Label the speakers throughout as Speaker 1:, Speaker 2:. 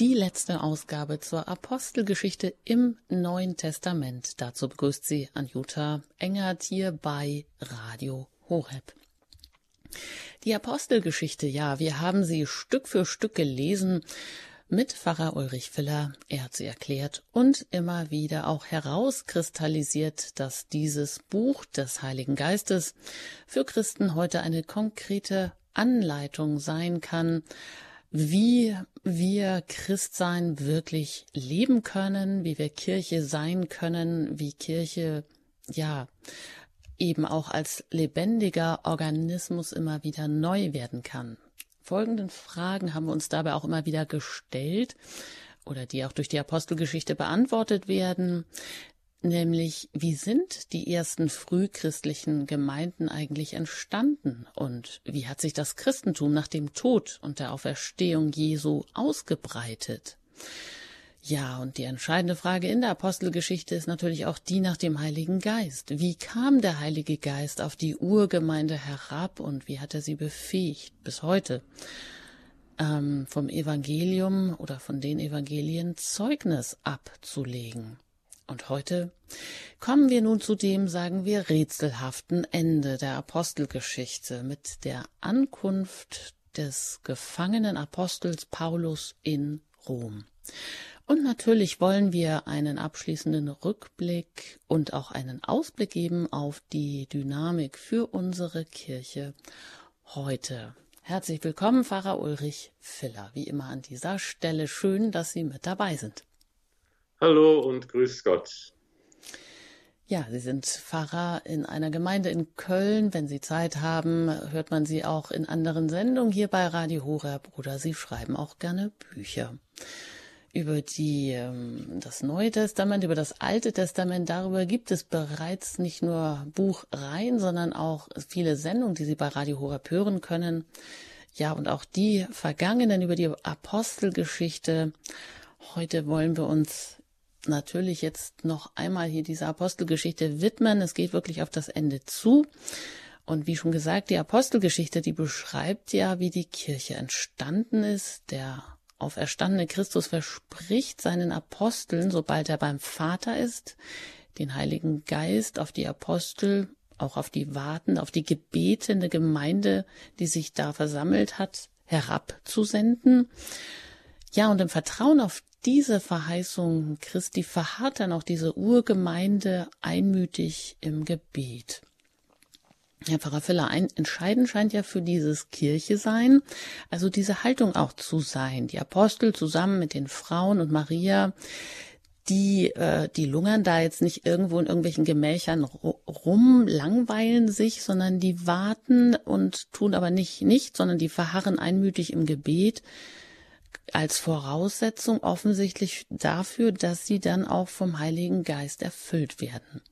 Speaker 1: die letzte Ausgabe zur Apostelgeschichte im Neuen Testament. Dazu begrüßt sie Anjuta Engert hier bei Radio Horeb. Die Apostelgeschichte, ja, wir haben sie Stück für Stück gelesen mit Pfarrer Ulrich Filler. Er hat sie erklärt und immer wieder auch herauskristallisiert, dass dieses Buch des Heiligen Geistes für Christen heute eine konkrete Anleitung sein kann, wie wir Christsein wirklich leben können, wie wir Kirche sein können, wie Kirche, ja, eben auch als lebendiger Organismus immer wieder neu werden kann. Folgenden Fragen haben wir uns dabei auch immer wieder gestellt oder die auch durch die Apostelgeschichte beantwortet werden nämlich wie sind die ersten frühchristlichen Gemeinden eigentlich entstanden und wie hat sich das Christentum nach dem Tod und der Auferstehung Jesu ausgebreitet? Ja, und die entscheidende Frage in der Apostelgeschichte ist natürlich auch die nach dem Heiligen Geist. Wie kam der Heilige Geist auf die Urgemeinde herab und wie hat er sie befähigt bis heute? Ähm, vom Evangelium oder von den Evangelien Zeugnis abzulegen. Und heute kommen wir nun zu dem, sagen wir, rätselhaften Ende der Apostelgeschichte mit der Ankunft des gefangenen Apostels Paulus in Rom. Und natürlich wollen wir einen abschließenden Rückblick und auch einen Ausblick geben auf die Dynamik für unsere Kirche heute. Herzlich willkommen, Pfarrer Ulrich Filler. Wie immer an dieser Stelle schön, dass Sie mit dabei sind.
Speaker 2: Hallo und grüß Gott.
Speaker 1: Ja, Sie sind Pfarrer in einer Gemeinde in Köln. Wenn Sie Zeit haben, hört man Sie auch in anderen Sendungen hier bei Radio Horeb oder Sie schreiben auch gerne Bücher. Über die, ähm, das Neue Testament, über das Alte Testament, darüber gibt es bereits nicht nur Buchreihen, sondern auch viele Sendungen, die Sie bei Radio Horeb hören können. Ja, und auch die vergangenen über die Apostelgeschichte. Heute wollen wir uns natürlich jetzt noch einmal hier dieser Apostelgeschichte widmen. Es geht wirklich auf das Ende zu. Und wie schon gesagt, die Apostelgeschichte, die beschreibt ja, wie die Kirche entstanden ist. Der auferstandene Christus verspricht seinen Aposteln, sobald er beim Vater ist, den Heiligen Geist auf die Apostel, auch auf die warten, auf die gebetende Gemeinde, die sich da versammelt hat, herabzusenden. Ja, und im Vertrauen auf diese Verheißung Christi verharrt dann auch diese Urgemeinde einmütig im Gebet. Herr Pfarrer Filler, ein, entscheidend scheint ja für dieses Kirche sein, also diese Haltung auch zu sein. Die Apostel zusammen mit den Frauen und Maria, die, äh, die lungern da jetzt nicht irgendwo in irgendwelchen Gemächern rum, langweilen sich, sondern die warten und tun aber nicht nicht, sondern die verharren einmütig im Gebet als Voraussetzung offensichtlich dafür, dass sie dann auch vom Heiligen Geist erfüllt werden.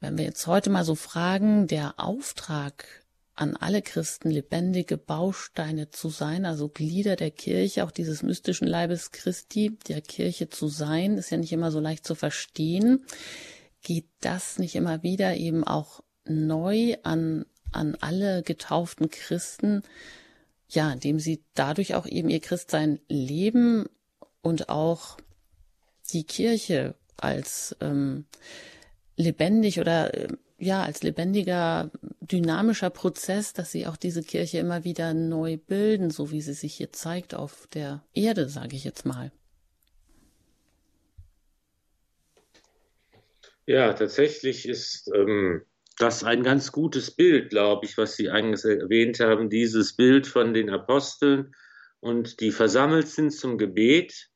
Speaker 1: Wenn wir jetzt heute mal so fragen, der Auftrag an alle Christen lebendige Bausteine zu sein, also Glieder der Kirche, auch dieses mystischen Leibes Christi, der Kirche zu sein, ist ja nicht immer so leicht zu verstehen. Geht das nicht immer wieder eben auch neu an, an alle getauften Christen, ja, indem sie dadurch auch eben ihr Christsein leben und auch die Kirche als ähm, lebendig oder äh, ja als lebendiger dynamischer Prozess, dass sie auch diese Kirche immer wieder neu bilden, so wie sie sich hier zeigt auf der Erde, sage ich jetzt mal.
Speaker 2: Ja, tatsächlich ist ähm, das ist ein ganz gutes Bild, glaube ich, was Sie eigentlich erwähnt haben, dieses Bild von den Aposteln und die versammelt sind zum Gebet,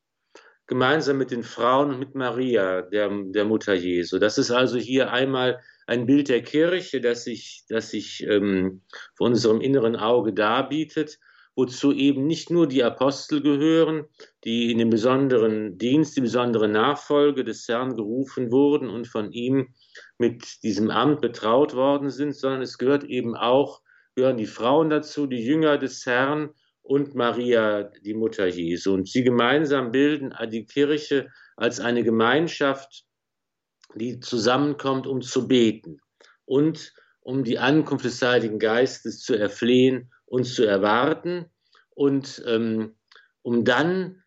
Speaker 2: gemeinsam mit den Frauen und mit Maria, der, der Mutter Jesu. Das ist also hier einmal ein Bild der Kirche, das sich, das sich ähm, vor unserem inneren Auge darbietet, wozu eben nicht nur die Apostel gehören, die in den besonderen Dienst, die besondere Nachfolge des Herrn gerufen wurden und von ihm mit diesem Amt betraut worden sind, sondern es gehört eben auch, gehören die Frauen dazu, die Jünger des Herrn und Maria, die Mutter Jesu. Und sie gemeinsam bilden die Kirche als eine Gemeinschaft, die zusammenkommt, um zu beten und um die Ankunft des Heiligen Geistes zu erflehen und zu erwarten und ähm, um dann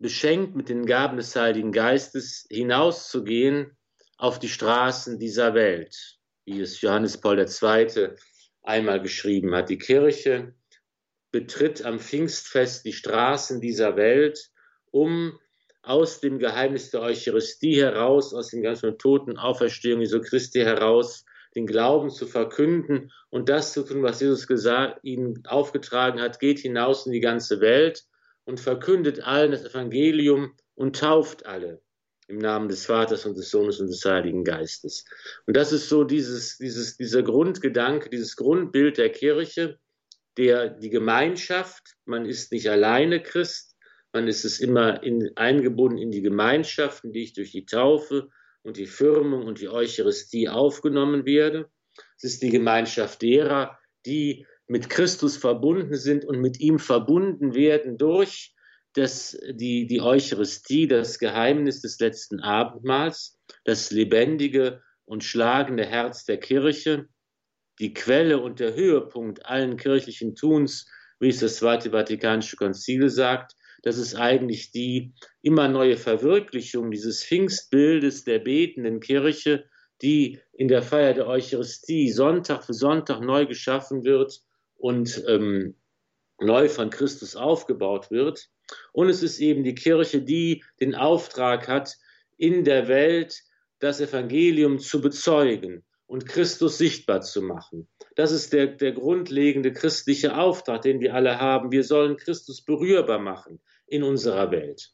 Speaker 2: beschenkt mit den Gaben des Heiligen Geistes, hinauszugehen auf die Straßen dieser Welt, wie es Johannes Paul II. einmal geschrieben hat. Die Kirche betritt am Pfingstfest die Straßen dieser Welt, um aus dem Geheimnis der Eucharistie heraus, aus dem ganzen Toten Auferstehung Jesu Christi heraus, den Glauben zu verkünden und das zu tun, was Jesus gesagt, ihnen aufgetragen hat, geht hinaus in die ganze Welt und verkündet allen das Evangelium und tauft alle im Namen des Vaters und des Sohnes und des Heiligen Geistes. Und das ist so dieses, dieses, dieser Grundgedanke, dieses Grundbild der Kirche, der die Gemeinschaft, man ist nicht alleine Christ, man ist es immer in, eingebunden in die Gemeinschaft, in die ich durch die Taufe und die Firmung und die Eucharistie aufgenommen werde. Es ist die Gemeinschaft derer, die mit Christus verbunden sind und mit ihm verbunden werden durch das, die, die Eucharistie, das Geheimnis des letzten Abendmahls, das lebendige und schlagende Herz der Kirche, die Quelle und der Höhepunkt allen kirchlichen Tuns, wie es das Zweite Vatikanische Konzil sagt, das ist eigentlich die immer neue Verwirklichung dieses Pfingstbildes der betenden Kirche, die in der Feier der Eucharistie Sonntag für Sonntag neu geschaffen wird und ähm, neu von Christus aufgebaut wird. Und es ist eben die Kirche, die den Auftrag hat, in der Welt das Evangelium zu bezeugen und Christus sichtbar zu machen. Das ist der, der grundlegende christliche Auftrag, den wir alle haben. Wir sollen Christus berührbar machen in unserer Welt.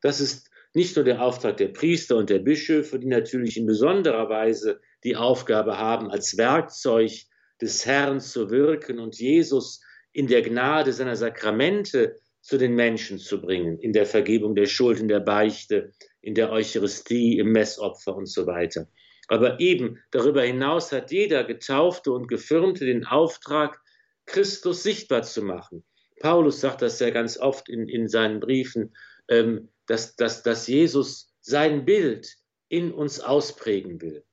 Speaker 2: Das ist nicht nur der Auftrag der Priester und der Bischöfe, die natürlich in besonderer Weise die Aufgabe haben, als Werkzeug des Herrn zu wirken und Jesus in der Gnade seiner Sakramente zu den Menschen zu bringen, in der Vergebung der Schuld, in der Beichte, in der Eucharistie, im Messopfer und so weiter. Aber eben darüber hinaus hat jeder Getaufte und Gefirmte den Auftrag, Christus sichtbar zu machen. Paulus sagt das ja ganz oft in, in seinen Briefen, ähm, dass, dass, dass Jesus sein Bild in uns ausprägen will.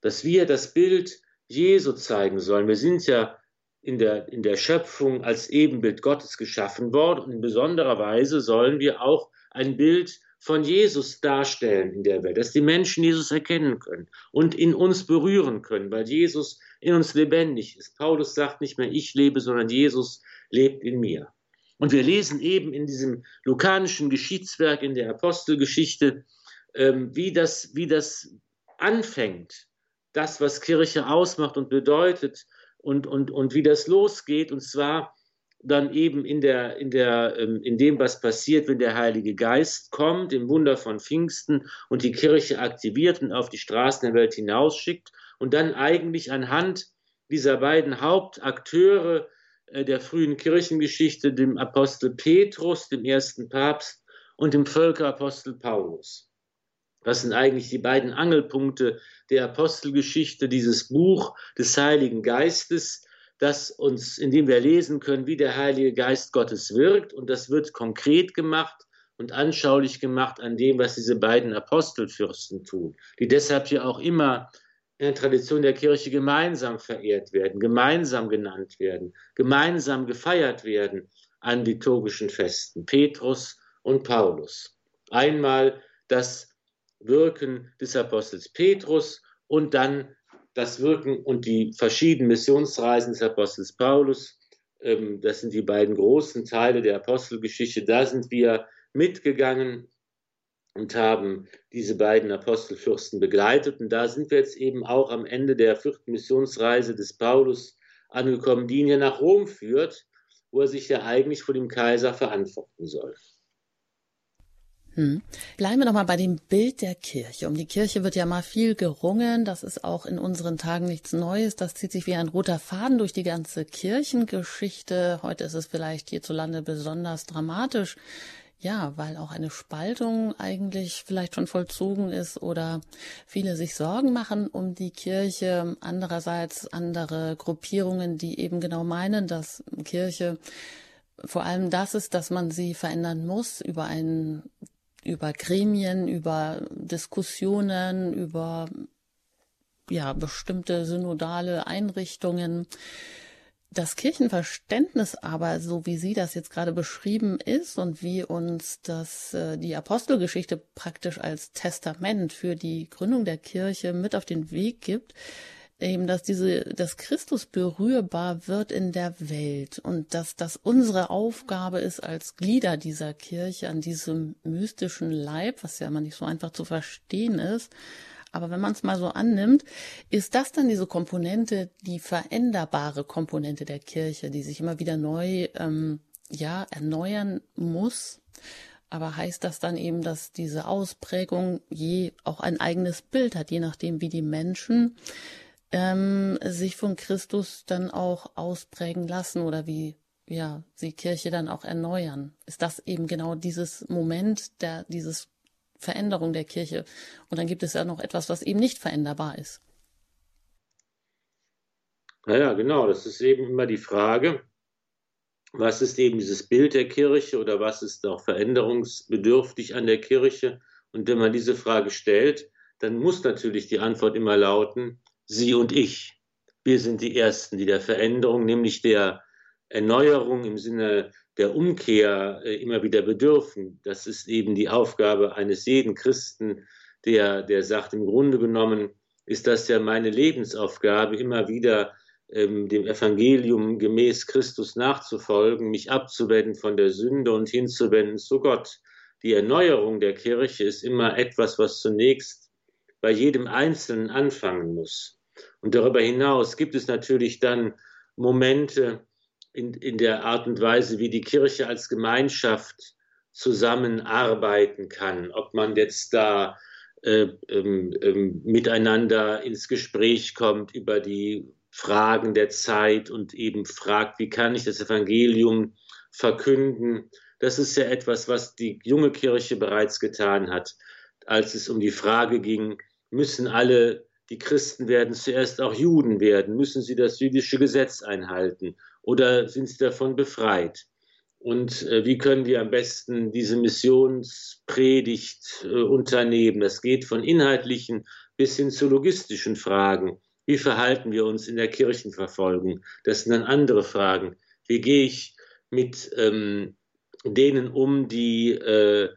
Speaker 2: Dass wir das Bild Jesu zeigen sollen. Wir sind ja in der, in der Schöpfung als Ebenbild Gottes geschaffen worden und in besonderer Weise sollen wir auch ein Bild von Jesus darstellen in der Welt, dass die Menschen Jesus erkennen können und in uns berühren können, weil Jesus in uns lebendig ist. Paulus sagt nicht mehr, ich lebe, sondern Jesus lebt in mir. Und wir lesen eben in diesem lukanischen Geschichtswerk, in der Apostelgeschichte, ähm, wie, das, wie das anfängt, das, was Kirche ausmacht und bedeutet und, und, und wie das losgeht. Und zwar dann eben in, der, in, der, ähm, in dem, was passiert, wenn der Heilige Geist kommt, im Wunder von Pfingsten und die Kirche aktiviert und auf die Straßen der Welt hinausschickt und dann eigentlich anhand dieser beiden Hauptakteure der frühen Kirchengeschichte, dem Apostel Petrus, dem ersten Papst und dem Völkerapostel Paulus. Das sind eigentlich die beiden Angelpunkte der Apostelgeschichte, dieses Buch des Heiligen Geistes, das uns, in dem wir lesen können, wie der Heilige Geist Gottes wirkt. Und das wird konkret gemacht und anschaulich gemacht an dem, was diese beiden Apostelfürsten tun, die deshalb ja auch immer in der Tradition der Kirche gemeinsam verehrt werden, gemeinsam genannt werden, gemeinsam gefeiert werden an liturgischen Festen, Petrus und Paulus. Einmal das Wirken des Apostels Petrus und dann das Wirken und die verschiedenen Missionsreisen des Apostels Paulus. Ähm, das sind die beiden großen Teile der Apostelgeschichte. Da sind wir mitgegangen und haben diese beiden Apostelfürsten begleitet. Und da sind wir jetzt eben auch am Ende der vierten Missionsreise des Paulus angekommen, die ihn ja nach Rom führt, wo er sich ja eigentlich vor dem Kaiser verantworten soll.
Speaker 1: Hm. Bleiben wir noch mal bei dem Bild der Kirche. Um die Kirche wird ja mal viel gerungen. Das ist auch in unseren Tagen nichts Neues. Das zieht sich wie ein roter Faden durch die ganze Kirchengeschichte. Heute ist es vielleicht hierzulande besonders dramatisch. Ja, weil auch eine Spaltung eigentlich vielleicht schon vollzogen ist oder viele sich Sorgen machen um die Kirche. Andererseits andere Gruppierungen, die eben genau meinen, dass Kirche vor allem das ist, dass man sie verändern muss über einen über Gremien, über Diskussionen, über ja, bestimmte synodale Einrichtungen. Das Kirchenverständnis aber, so wie Sie das jetzt gerade beschrieben ist und wie uns das äh, die Apostelgeschichte praktisch als Testament für die Gründung der Kirche mit auf den Weg gibt, eben, dass diese, dass Christus berührbar wird in der Welt und dass das unsere Aufgabe ist als Glieder dieser Kirche an diesem mystischen Leib, was ja immer nicht so einfach zu verstehen ist, aber wenn man es mal so annimmt, ist das dann diese Komponente, die veränderbare Komponente der Kirche, die sich immer wieder neu ähm, ja erneuern muss. Aber heißt das dann eben, dass diese Ausprägung je auch ein eigenes Bild hat, je nachdem, wie die Menschen ähm, sich von Christus dann auch ausprägen lassen oder wie ja sie Kirche dann auch erneuern? Ist das eben genau dieses Moment, der dieses Veränderung der Kirche. Und dann gibt es ja noch etwas, was eben nicht veränderbar ist.
Speaker 2: Naja, genau, das ist eben immer die Frage, was ist eben dieses Bild der Kirche oder was ist auch veränderungsbedürftig an der Kirche? Und wenn man diese Frage stellt, dann muss natürlich die Antwort immer lauten, Sie und ich. Wir sind die Ersten, die der Veränderung, nämlich der Erneuerung im Sinne der Umkehr äh, immer wieder bedürfen. Das ist eben die Aufgabe eines jeden Christen, der, der sagt, im Grunde genommen ist das ja meine Lebensaufgabe, immer wieder ähm, dem Evangelium gemäß Christus nachzufolgen, mich abzuwenden von der Sünde und hinzuwenden zu Gott. Die Erneuerung der Kirche ist immer etwas, was zunächst bei jedem Einzelnen anfangen muss. Und darüber hinaus gibt es natürlich dann Momente, in, in der Art und Weise, wie die Kirche als Gemeinschaft zusammenarbeiten kann, ob man jetzt da äh, ähm, ähm, miteinander ins Gespräch kommt über die Fragen der Zeit und eben fragt, wie kann ich das Evangelium verkünden. Das ist ja etwas, was die junge Kirche bereits getan hat, als es um die Frage ging, müssen alle die Christen werden zuerst auch Juden werden, müssen sie das jüdische Gesetz einhalten oder sind sie davon befreit? Und äh, wie können wir am besten diese Missionspredigt äh, unternehmen? Das geht von inhaltlichen bis hin zu logistischen Fragen. Wie verhalten wir uns in der Kirchenverfolgung? Das sind dann andere Fragen. Wie gehe ich mit ähm, denen um, die äh,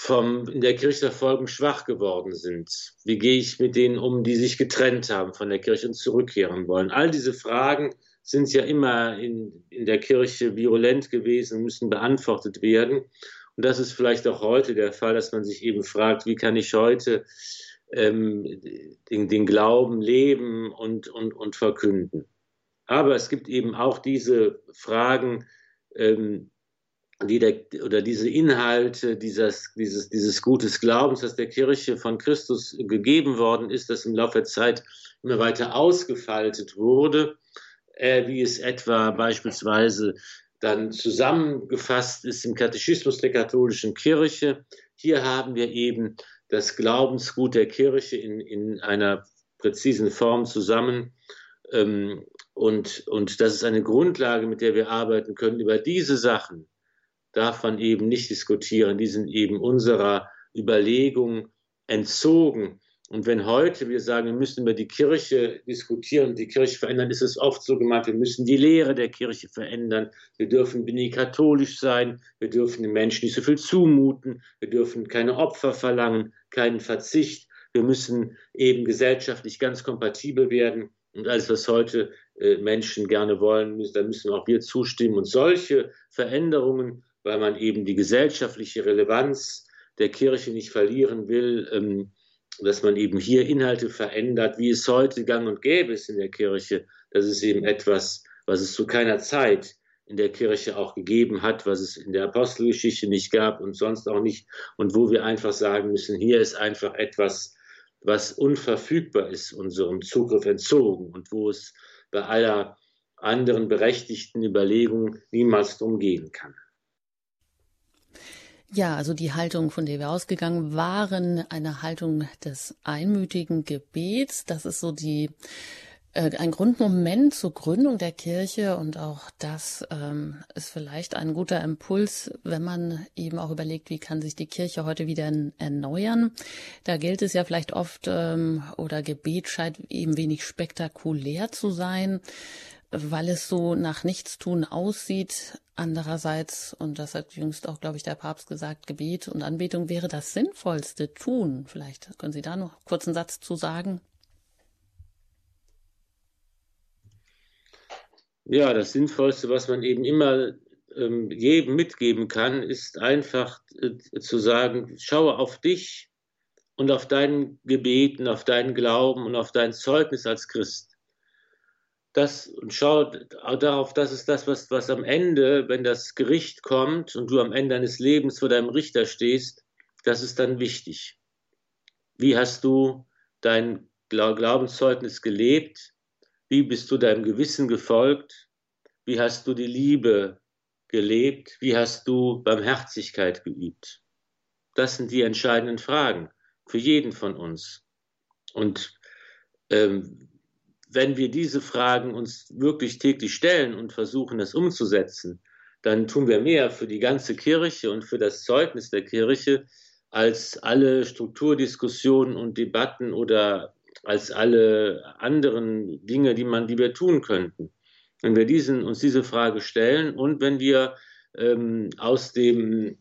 Speaker 2: vom, in der Kirchenverfolgung schwach geworden sind? Wie gehe ich mit denen um, die sich getrennt haben von der Kirche und zurückkehren wollen? All diese Fragen sind ja immer in, in der Kirche virulent gewesen, müssen beantwortet werden. Und das ist vielleicht auch heute der Fall, dass man sich eben fragt, wie kann ich heute ähm, den, den, Glauben leben und, und, und verkünden. Aber es gibt eben auch diese Fragen, ähm, die der, oder diese Inhalte dieses, dieses, dieses Gutes Glaubens, das der Kirche von Christus gegeben worden ist, das im Laufe der Zeit immer weiter ausgefaltet wurde äh, wie es etwa beispielsweise dann zusammengefasst ist im Katechismus der katholischen Kirche. Hier haben wir eben das Glaubensgut der Kirche in, in einer präzisen Form zusammen. Ähm, und, und das ist eine Grundlage, mit der wir arbeiten können. Über diese Sachen darf man eben nicht diskutieren. Die sind eben unserer Überlegung entzogen. Und wenn heute wir sagen, wir müssen über die Kirche diskutieren, die Kirche verändern, ist es oft so gemeint, wir müssen die Lehre der Kirche verändern. Wir dürfen wenig katholisch sein. Wir dürfen den Menschen nicht so viel zumuten. Wir dürfen keine Opfer verlangen, keinen Verzicht. Wir müssen eben gesellschaftlich ganz kompatibel werden. Und alles, was heute äh, Menschen gerne wollen, da müssen auch wir zustimmen. Und solche Veränderungen, weil man eben die gesellschaftliche Relevanz der Kirche nicht verlieren will, ähm, dass man eben hier Inhalte verändert, wie es heute gang und gäbe ist in der Kirche. Das ist eben etwas, was es zu keiner Zeit in der Kirche auch gegeben hat, was es in der Apostelgeschichte nicht gab und sonst auch nicht. Und wo wir einfach sagen müssen, hier ist einfach etwas, was unverfügbar ist, unserem Zugriff entzogen und wo es bei aller anderen berechtigten Überlegung niemals drum gehen kann.
Speaker 1: Ja, also die Haltung, von der wir ausgegangen waren, eine Haltung des einmütigen Gebets. Das ist so die äh, ein Grundmoment zur Gründung der Kirche und auch das ähm, ist vielleicht ein guter Impuls, wenn man eben auch überlegt, wie kann sich die Kirche heute wieder erneuern. Da gilt es ja vielleicht oft ähm, oder Gebet scheint eben wenig spektakulär zu sein. weil es so nach Nichtstun aussieht. Andererseits, und das hat jüngst auch, glaube ich, der Papst gesagt, Gebet und Anbetung wäre das sinnvollste Tun. Vielleicht können Sie da noch einen Satz zu sagen.
Speaker 2: Ja, das Sinnvollste, was man eben immer ähm, jedem mitgeben kann, ist einfach äh, zu sagen, schaue auf dich und auf dein Gebet und auf deinen Glauben und auf dein Zeugnis als Christ. Das, und schau darauf, das ist das, was, was am Ende, wenn das Gericht kommt und du am Ende deines Lebens vor deinem Richter stehst, das ist dann wichtig. Wie hast du dein Glaubenszeugnis gelebt? Wie bist du deinem Gewissen gefolgt? Wie hast du die Liebe gelebt? Wie hast du Barmherzigkeit geübt? Das sind die entscheidenden Fragen für jeden von uns. Und ähm, wenn wir diese Fragen uns wirklich täglich stellen und versuchen, das umzusetzen, dann tun wir mehr für die ganze Kirche und für das Zeugnis der Kirche als alle Strukturdiskussionen und Debatten oder als alle anderen Dinge, die man, die wir tun könnten. Wenn wir diesen, uns diese Frage stellen und wenn wir ähm, aus dem,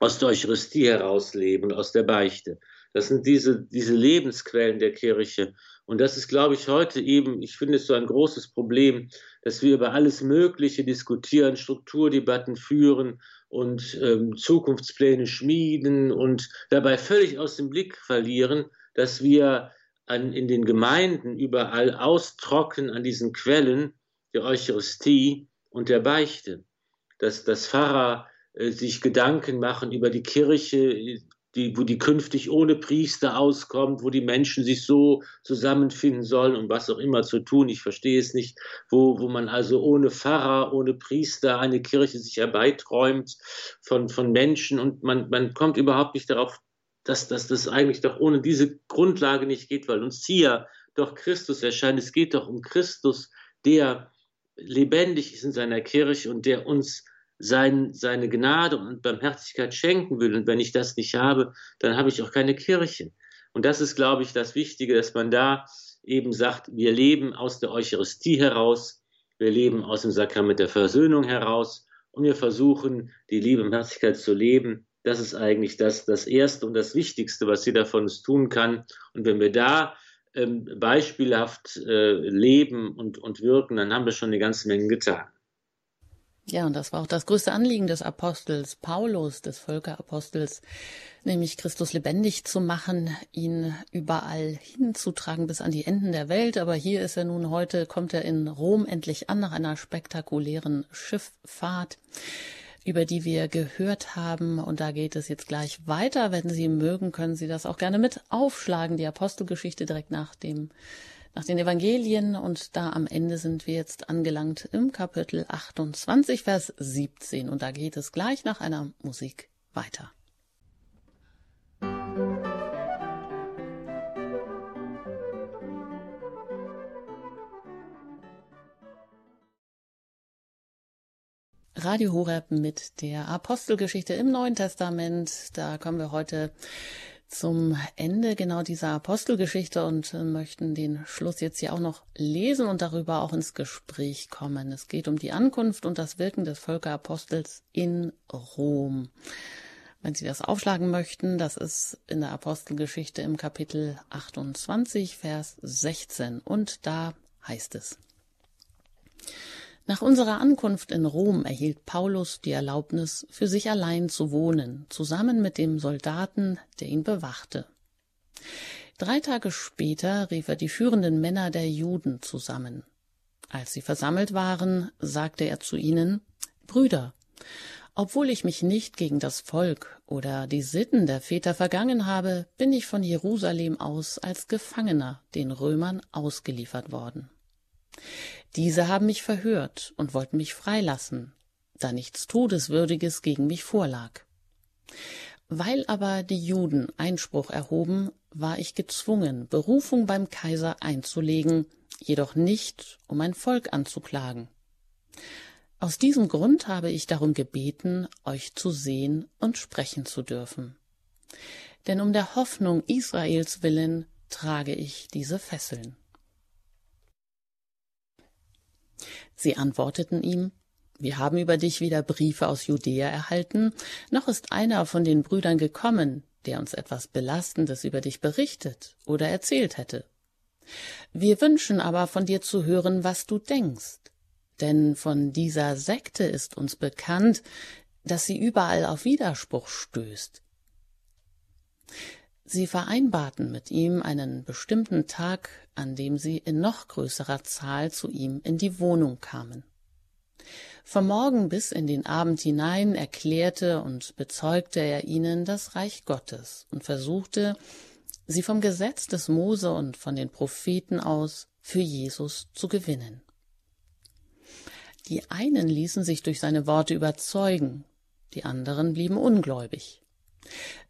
Speaker 2: aus der Eucharistie herausleben, aus der Beichte. Das sind diese, diese Lebensquellen der Kirche. Und das ist, glaube ich, heute eben, ich finde es so ein großes Problem, dass wir über alles Mögliche diskutieren, Strukturdebatten führen und ähm, Zukunftspläne schmieden und dabei völlig aus dem Blick verlieren, dass wir an, in den Gemeinden überall austrocknen an diesen Quellen der Eucharistie und der Beichte. Dass, dass Pfarrer äh, sich Gedanken machen über die Kirche, die, wo die künftig ohne Priester auskommt, wo die Menschen sich so zusammenfinden sollen, um was auch immer zu tun. Ich verstehe es nicht, wo, wo man also ohne Pfarrer, ohne Priester eine Kirche sich herbeiträumt von, von Menschen und man, man kommt überhaupt nicht darauf dass, dass das eigentlich doch ohne diese Grundlage nicht geht, weil uns hier doch Christus erscheint. Es geht doch um Christus, der lebendig ist in seiner Kirche und der uns sein, seine Gnade und Barmherzigkeit schenken will. Und wenn ich das nicht habe, dann habe ich auch keine Kirche. Und das ist, glaube ich, das Wichtige, dass man da eben sagt, wir leben aus der Eucharistie heraus, wir leben aus dem Sakrament der Versöhnung heraus und wir versuchen, die Liebe und Herzlichkeit zu leben das ist eigentlich das, das Erste und das Wichtigste, was jeder von uns tun kann. Und wenn wir da ähm, beispielhaft äh, leben und, und wirken, dann haben wir schon eine ganze Menge getan.
Speaker 1: Ja, und das war auch das größte Anliegen des Apostels Paulus, des Völkerapostels, nämlich Christus lebendig zu machen, ihn überall hinzutragen bis an die Enden der Welt. Aber hier ist er nun heute, kommt er in Rom endlich an nach einer spektakulären Schifffahrt über die wir gehört haben. Und da geht es jetzt gleich weiter. Wenn Sie mögen, können Sie das auch gerne mit aufschlagen. Die Apostelgeschichte direkt nach dem, nach den Evangelien. Und da am Ende sind wir jetzt angelangt im Kapitel 28, Vers 17. Und da geht es gleich nach einer Musik weiter. Radio Horeb mit der Apostelgeschichte im Neuen Testament. Da kommen wir heute zum Ende genau dieser Apostelgeschichte und möchten den Schluss jetzt hier auch noch lesen und darüber auch ins Gespräch kommen. Es geht um die Ankunft und das Wirken des Völkerapostels in Rom. Wenn Sie das aufschlagen möchten, das ist in der Apostelgeschichte im Kapitel 28, Vers 16 und da heißt es. Nach unserer Ankunft in Rom erhielt Paulus die Erlaubnis, für sich allein zu wohnen, zusammen mit dem Soldaten, der ihn bewachte. Drei Tage später rief er die führenden Männer der Juden zusammen. Als sie versammelt waren, sagte er zu ihnen Brüder, obwohl ich mich nicht gegen das Volk oder die Sitten der Väter vergangen habe, bin ich von Jerusalem aus als Gefangener den Römern ausgeliefert worden. Diese haben mich verhört und wollten mich freilassen, da nichts Todeswürdiges gegen mich vorlag. Weil aber die Juden Einspruch erhoben, war ich gezwungen, Berufung beim Kaiser einzulegen, jedoch nicht, um ein Volk anzuklagen. Aus diesem Grund habe ich darum gebeten, euch zu sehen und sprechen zu dürfen. Denn um der Hoffnung Israels willen trage ich diese Fesseln. Sie antworteten ihm, wir haben über dich weder Briefe aus Judäa erhalten, noch ist einer von den Brüdern gekommen, der uns etwas Belastendes über dich berichtet oder erzählt hätte. Wir wünschen aber von dir zu hören, was du denkst. Denn von dieser Sekte ist uns bekannt, dass sie überall auf Widerspruch stößt. Sie vereinbarten mit ihm einen bestimmten Tag, an dem sie in noch größerer Zahl zu ihm in die Wohnung kamen. Vom Morgen bis in den Abend hinein erklärte und bezeugte er ihnen das Reich Gottes und versuchte, sie vom Gesetz des Mose und von den Propheten aus für Jesus zu gewinnen. Die einen ließen sich durch seine Worte überzeugen, die anderen blieben ungläubig.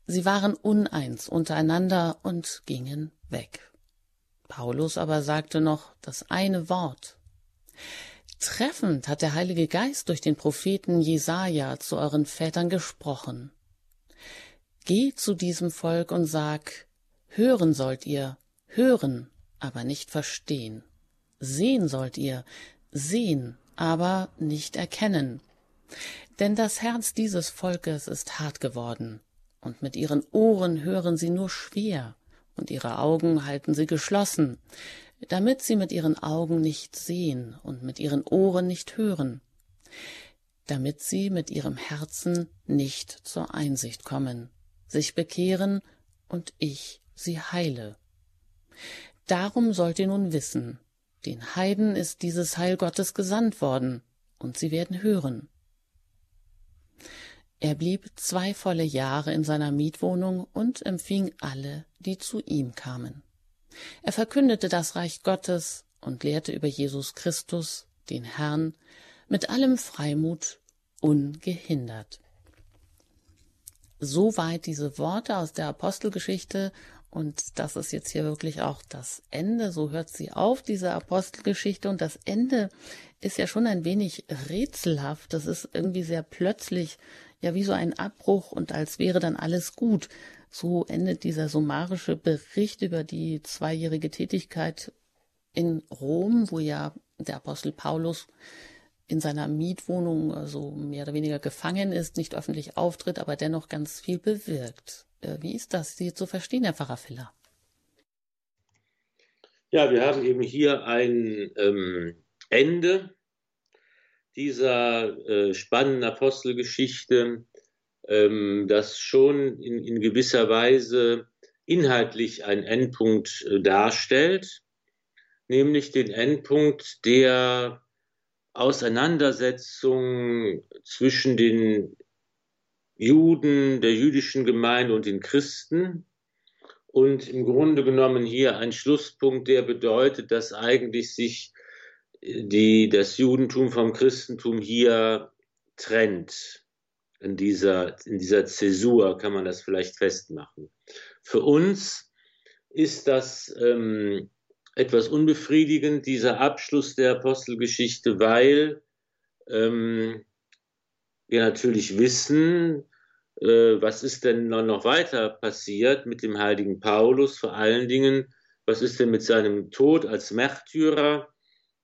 Speaker 1: Sie waren uneins untereinander und gingen weg. Paulus aber sagte noch das eine Wort. Treffend hat der Heilige Geist durch den Propheten Jesaja zu euren Vätern gesprochen. Geh zu diesem Volk und sag, hören sollt ihr, hören, aber nicht verstehen. Sehen sollt ihr, sehen, aber nicht erkennen. Denn das Herz dieses Volkes ist hart geworden, und mit ihren Ohren hören sie nur schwer, und ihre Augen halten sie geschlossen, damit sie mit ihren Augen nicht sehen und mit ihren Ohren nicht hören, damit sie mit ihrem Herzen nicht zur Einsicht kommen, sich bekehren und ich sie heile. Darum sollt ihr nun wissen, den Heiden ist dieses Heil Gottes gesandt worden, und sie werden hören. Er blieb zwei volle Jahre in seiner Mietwohnung und empfing alle, die zu ihm kamen. Er verkündete das Reich Gottes und lehrte über Jesus Christus, den Herrn, mit allem Freimut ungehindert. Soweit diese Worte aus der Apostelgeschichte und das ist jetzt hier wirklich auch das Ende. So hört sie auf, diese Apostelgeschichte. Und das Ende ist ja schon ein wenig rätselhaft. Das ist irgendwie sehr plötzlich, ja, wie so ein Abbruch und als wäre dann alles gut. So endet dieser summarische Bericht über die zweijährige Tätigkeit in Rom, wo ja der Apostel Paulus in seiner Mietwohnung so also mehr oder weniger gefangen ist, nicht öffentlich auftritt, aber dennoch ganz viel bewirkt. Äh, wie ist das, Sie zu verstehen, Herr Pfarrer Filler?
Speaker 2: Ja, wir haben eben hier ein ähm, Ende dieser äh, spannenden Apostelgeschichte, ähm, das schon in, in, gewisser Weise inhaltlich einen Endpunkt äh, darstellt, nämlich den Endpunkt der Auseinandersetzung zwischen den Juden, der jüdischen Gemeinde und den Christen. Und im Grunde genommen hier ein Schlusspunkt, der bedeutet, dass eigentlich sich die, das Judentum vom Christentum hier trennt. In dieser, in dieser Zäsur kann man das vielleicht festmachen. Für uns ist das ähm, etwas unbefriedigend, dieser Abschluss der Apostelgeschichte, weil ähm, wir natürlich wissen, äh, was ist denn noch weiter passiert mit dem heiligen Paulus, vor allen Dingen, was ist denn mit seinem Tod als Märtyrer,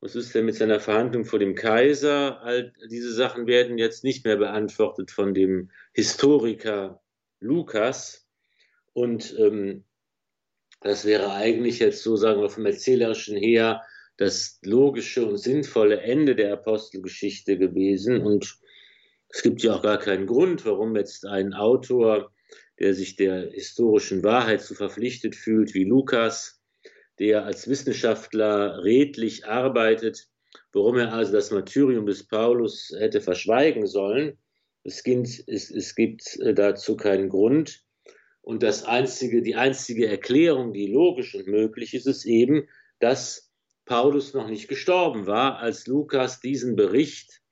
Speaker 2: was ist denn mit seiner Verhandlung vor dem Kaiser, all diese Sachen werden jetzt nicht mehr beantwortet von dem Historiker Lukas. Und ähm, das wäre eigentlich jetzt so, sagen wir, vom Erzählerischen her das logische und sinnvolle Ende der Apostelgeschichte gewesen. Und es gibt ja auch gar keinen Grund, warum jetzt ein Autor, der sich der historischen Wahrheit zu verpflichtet fühlt, wie Lukas, der als Wissenschaftler redlich arbeitet, warum er also das Martyrium des Paulus hätte verschweigen sollen. Es gibt, es, es gibt äh, dazu keinen Grund. Und das einzige, die einzige Erklärung, die logisch und möglich ist, ist eben, dass Paulus noch nicht gestorben war, als Lukas diesen Bericht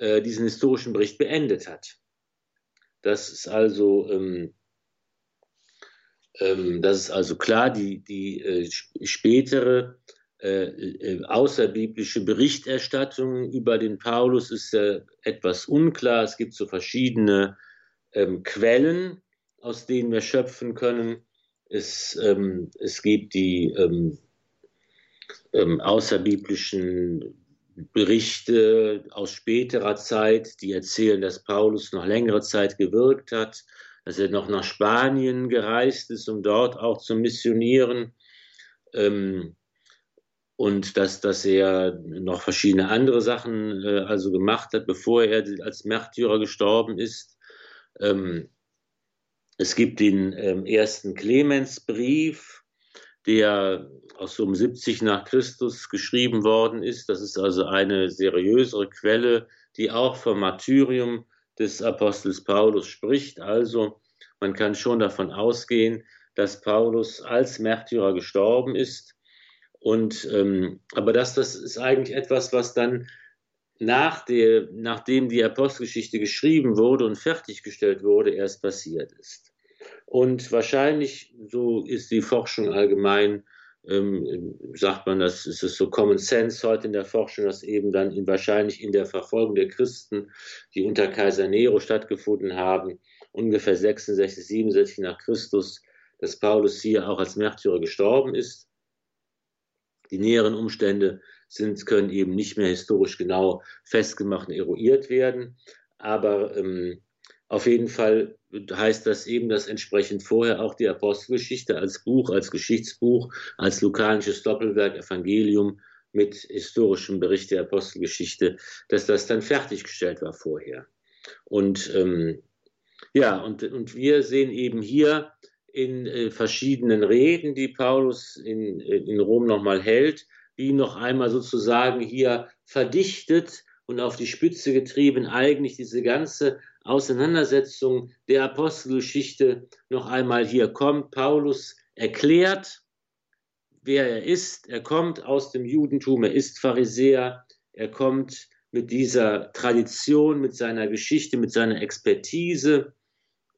Speaker 2: äh, diesen historischen Bericht beendet hat. Das ist also, ähm, ähm, das ist also klar, die, die äh, spätere äh, äh, außerbiblische Berichterstattung über den Paulus ist äh, etwas unklar. Es gibt so verschiedene ähm, Quellen, aus denen wir schöpfen können. Es, ähm, es gibt die ähm, ähm, außerbiblischen Berichte aus späterer Zeit, die erzählen, dass Paulus noch längere Zeit gewirkt hat, dass er noch nach Spanien gereist ist, um dort auch zu missionieren. Ähm, und dass, dass er noch verschiedene andere Sachen äh, also gemacht hat, bevor er als Märtyrer gestorben ist. Ähm, es gibt den ähm, ersten Clemensbrief, der aus um 70 nach Christus geschrieben worden ist. Das ist also eine seriösere Quelle, die auch vom Martyrium des Apostels Paulus spricht. Also man kann schon davon ausgehen, dass Paulus als Märtyrer gestorben ist. Und ähm, aber das, das ist eigentlich etwas, was dann nach der, nachdem die Apostelgeschichte geschrieben wurde und fertiggestellt wurde, erst passiert ist. Und wahrscheinlich, so ist die Forschung allgemein, ähm, sagt man, das ist so Common Sense heute in der Forschung, dass eben dann in, wahrscheinlich in der Verfolgung der Christen, die unter Kaiser Nero stattgefunden haben, ungefähr 66, 67 nach Christus, dass Paulus hier auch als Märtyrer gestorben ist. Die näheren Umstände sind, können eben nicht mehr historisch genau festgemacht und eruiert werden. Aber ähm, auf jeden Fall heißt das eben, dass entsprechend vorher auch die Apostelgeschichte als Buch, als Geschichtsbuch, als lukanisches Doppelwerk Evangelium mit historischem Bericht der Apostelgeschichte, dass das dann fertiggestellt war vorher. Und ähm, ja, und, und wir sehen eben hier in äh, verschiedenen Reden, die Paulus in, in Rom nochmal hält, wie noch einmal sozusagen hier verdichtet und auf die Spitze getrieben eigentlich diese ganze Auseinandersetzung der Apostelgeschichte noch einmal hier kommt. Paulus erklärt, wer er ist. Er kommt aus dem Judentum, er ist Pharisäer, er kommt mit dieser Tradition, mit seiner Geschichte, mit seiner Expertise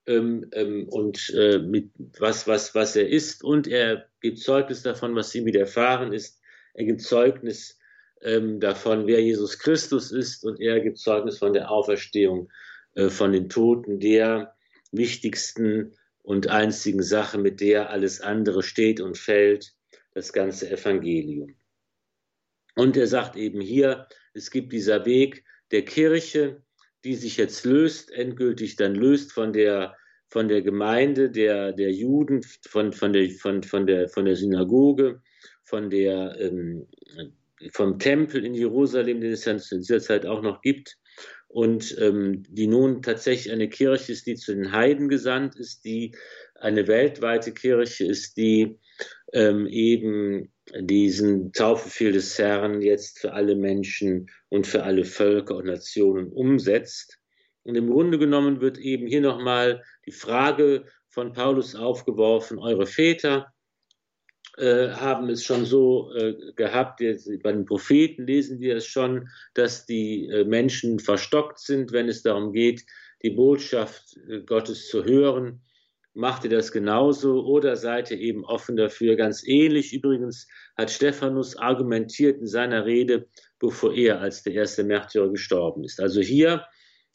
Speaker 2: ähm, ähm, und äh, mit was, was, was er ist. Und er gibt Zeugnis davon, was ihm widerfahren ist. Er gibt Zeugnis ähm, davon, wer Jesus Christus ist. Und er gibt Zeugnis von der Auferstehung von den Toten, der wichtigsten und einzigen Sache, mit der alles andere steht und fällt, das ganze Evangelium. Und er sagt eben hier, es gibt dieser Weg der Kirche, die sich jetzt löst, endgültig dann löst von der, von der Gemeinde der, der Juden, von, von, der, von, von, der, von der Synagoge, von der, ähm, vom Tempel in Jerusalem, den es ja in dieser Zeit auch noch gibt, und ähm, die nun tatsächlich eine Kirche ist, die zu den Heiden gesandt ist, die eine weltweite Kirche ist, die ähm, eben diesen Taufbefehl des Herrn jetzt für alle Menschen und für alle Völker und Nationen umsetzt. Und im Grunde genommen wird eben hier nochmal die Frage von Paulus aufgeworfen, eure Väter äh, haben es schon so äh, gehabt, jetzt, bei den Propheten lesen wir es schon, dass die äh, Menschen verstockt sind, wenn es darum geht, die Botschaft äh, Gottes zu hören. Macht ihr das genauso oder seid ihr eben offen dafür? Ganz ähnlich übrigens hat Stephanus argumentiert in seiner Rede, bevor er als der erste Märtyrer gestorben ist. Also hier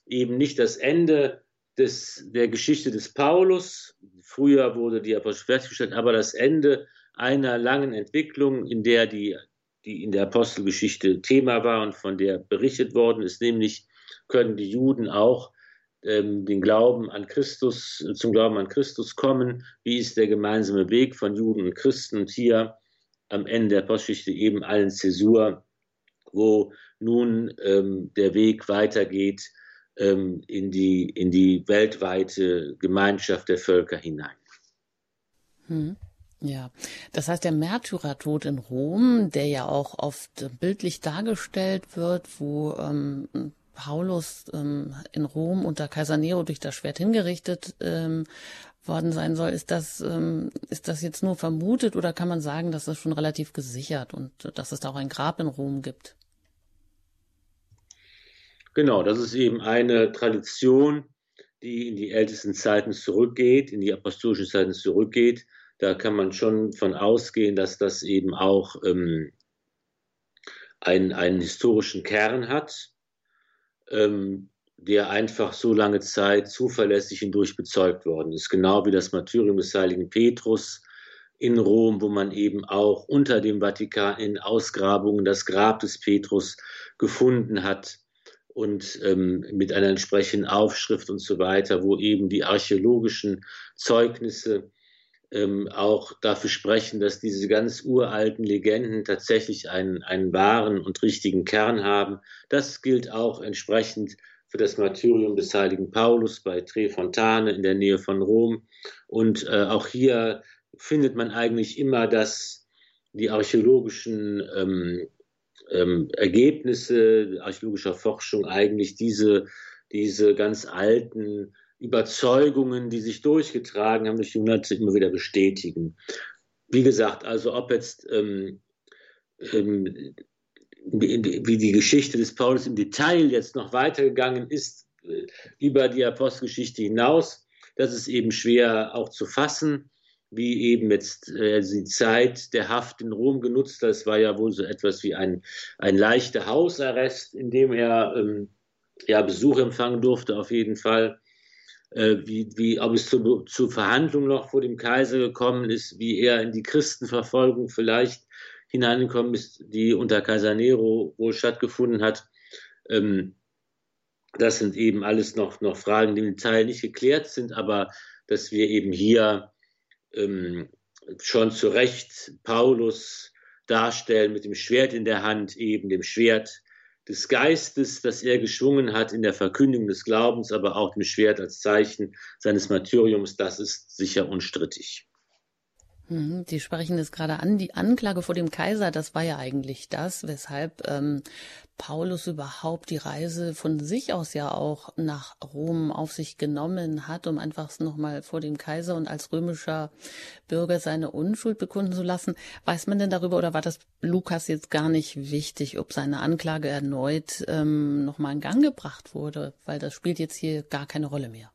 Speaker 2: eben nicht das Ende des, der Geschichte des Paulus. Früher wurde die Apostel fertiggestellt, aber das Ende einer langen Entwicklung, in der die, die in der Apostelgeschichte Thema war und von der berichtet worden ist, nämlich können die Juden auch ähm, den Glauben an Christus, zum Glauben an Christus kommen. Wie ist der gemeinsame Weg von Juden und Christen? Und hier am Ende der Postgeschichte eben allen Zäsur, wo nun ähm, der Weg weitergeht ähm, in, die, in die weltweite Gemeinschaft der Völker hinein.
Speaker 1: Hm. Ja, das heißt, der Märtyrertod in Rom, der ja auch oft bildlich dargestellt wird, wo ähm, Paulus ähm, in Rom unter Kaiser Nero durch das Schwert hingerichtet ähm, worden sein soll. Ist das, ähm, ist das jetzt nur vermutet oder kann man sagen, dass das schon relativ gesichert und dass es da auch ein Grab in Rom gibt?
Speaker 2: Genau, das ist eben eine Tradition, die in die ältesten Zeiten zurückgeht, in die apostolischen Zeiten zurückgeht. Da kann man schon von ausgehen, dass das eben auch ähm, einen, einen historischen Kern hat. Ähm, der einfach so lange Zeit zuverlässig hindurch bezeugt worden ist. Genau wie das Martyrium des heiligen Petrus in Rom, wo man eben auch unter dem Vatikan in Ausgrabungen das Grab des Petrus gefunden hat und ähm, mit einer entsprechenden Aufschrift und so weiter, wo eben die archäologischen Zeugnisse ähm, auch dafür sprechen, dass diese ganz uralten Legenden tatsächlich einen, einen wahren und richtigen Kern haben. Das gilt auch entsprechend für das Martyrium des heiligen Paulus bei Trefontane in der Nähe von Rom. Und äh, auch hier findet man eigentlich immer, dass die archäologischen ähm, ähm, Ergebnisse archäologischer Forschung eigentlich diese, diese ganz alten Überzeugungen, die sich durchgetragen haben durch Jahrhunderte, immer wieder bestätigen. Wie gesagt, also ob jetzt ähm, ähm, wie die Geschichte des Paulus im Detail jetzt noch weitergegangen ist äh, über die Apostelgeschichte hinaus, das ist eben schwer auch zu fassen, wie eben jetzt äh, die Zeit der Haft in Rom genutzt hat. Das war ja wohl so etwas wie ein, ein leichter Hausarrest, in dem er ähm, ja, Besuch empfangen durfte, auf jeden Fall wie, wie, ob es zu, zu Verhandlungen noch vor dem Kaiser gekommen ist, wie er in die Christenverfolgung vielleicht hineingekommen ist, die unter Kaiser Nero wohl stattgefunden hat. Ähm, das sind eben alles noch, noch Fragen, die im Detail nicht geklärt sind, aber dass wir eben hier ähm, schon zu Recht Paulus darstellen mit dem Schwert in der Hand, eben dem Schwert des Geistes, das er geschwungen hat in der Verkündigung des Glaubens, aber auch dem Schwert als Zeichen seines Martyriums, das ist sicher unstrittig.
Speaker 1: Mhm, die sprechen es gerade an. Die Anklage vor dem Kaiser, das war ja eigentlich das, weshalb ähm, Paulus überhaupt die Reise von sich aus ja auch nach Rom auf sich genommen hat, um einfach nochmal vor dem Kaiser und als römischer Bürger seine Unschuld bekunden zu lassen. Weiß man denn darüber oder war das Lukas jetzt gar nicht wichtig, ob seine Anklage erneut ähm, nochmal in Gang gebracht wurde? Weil das spielt jetzt hier gar keine Rolle mehr.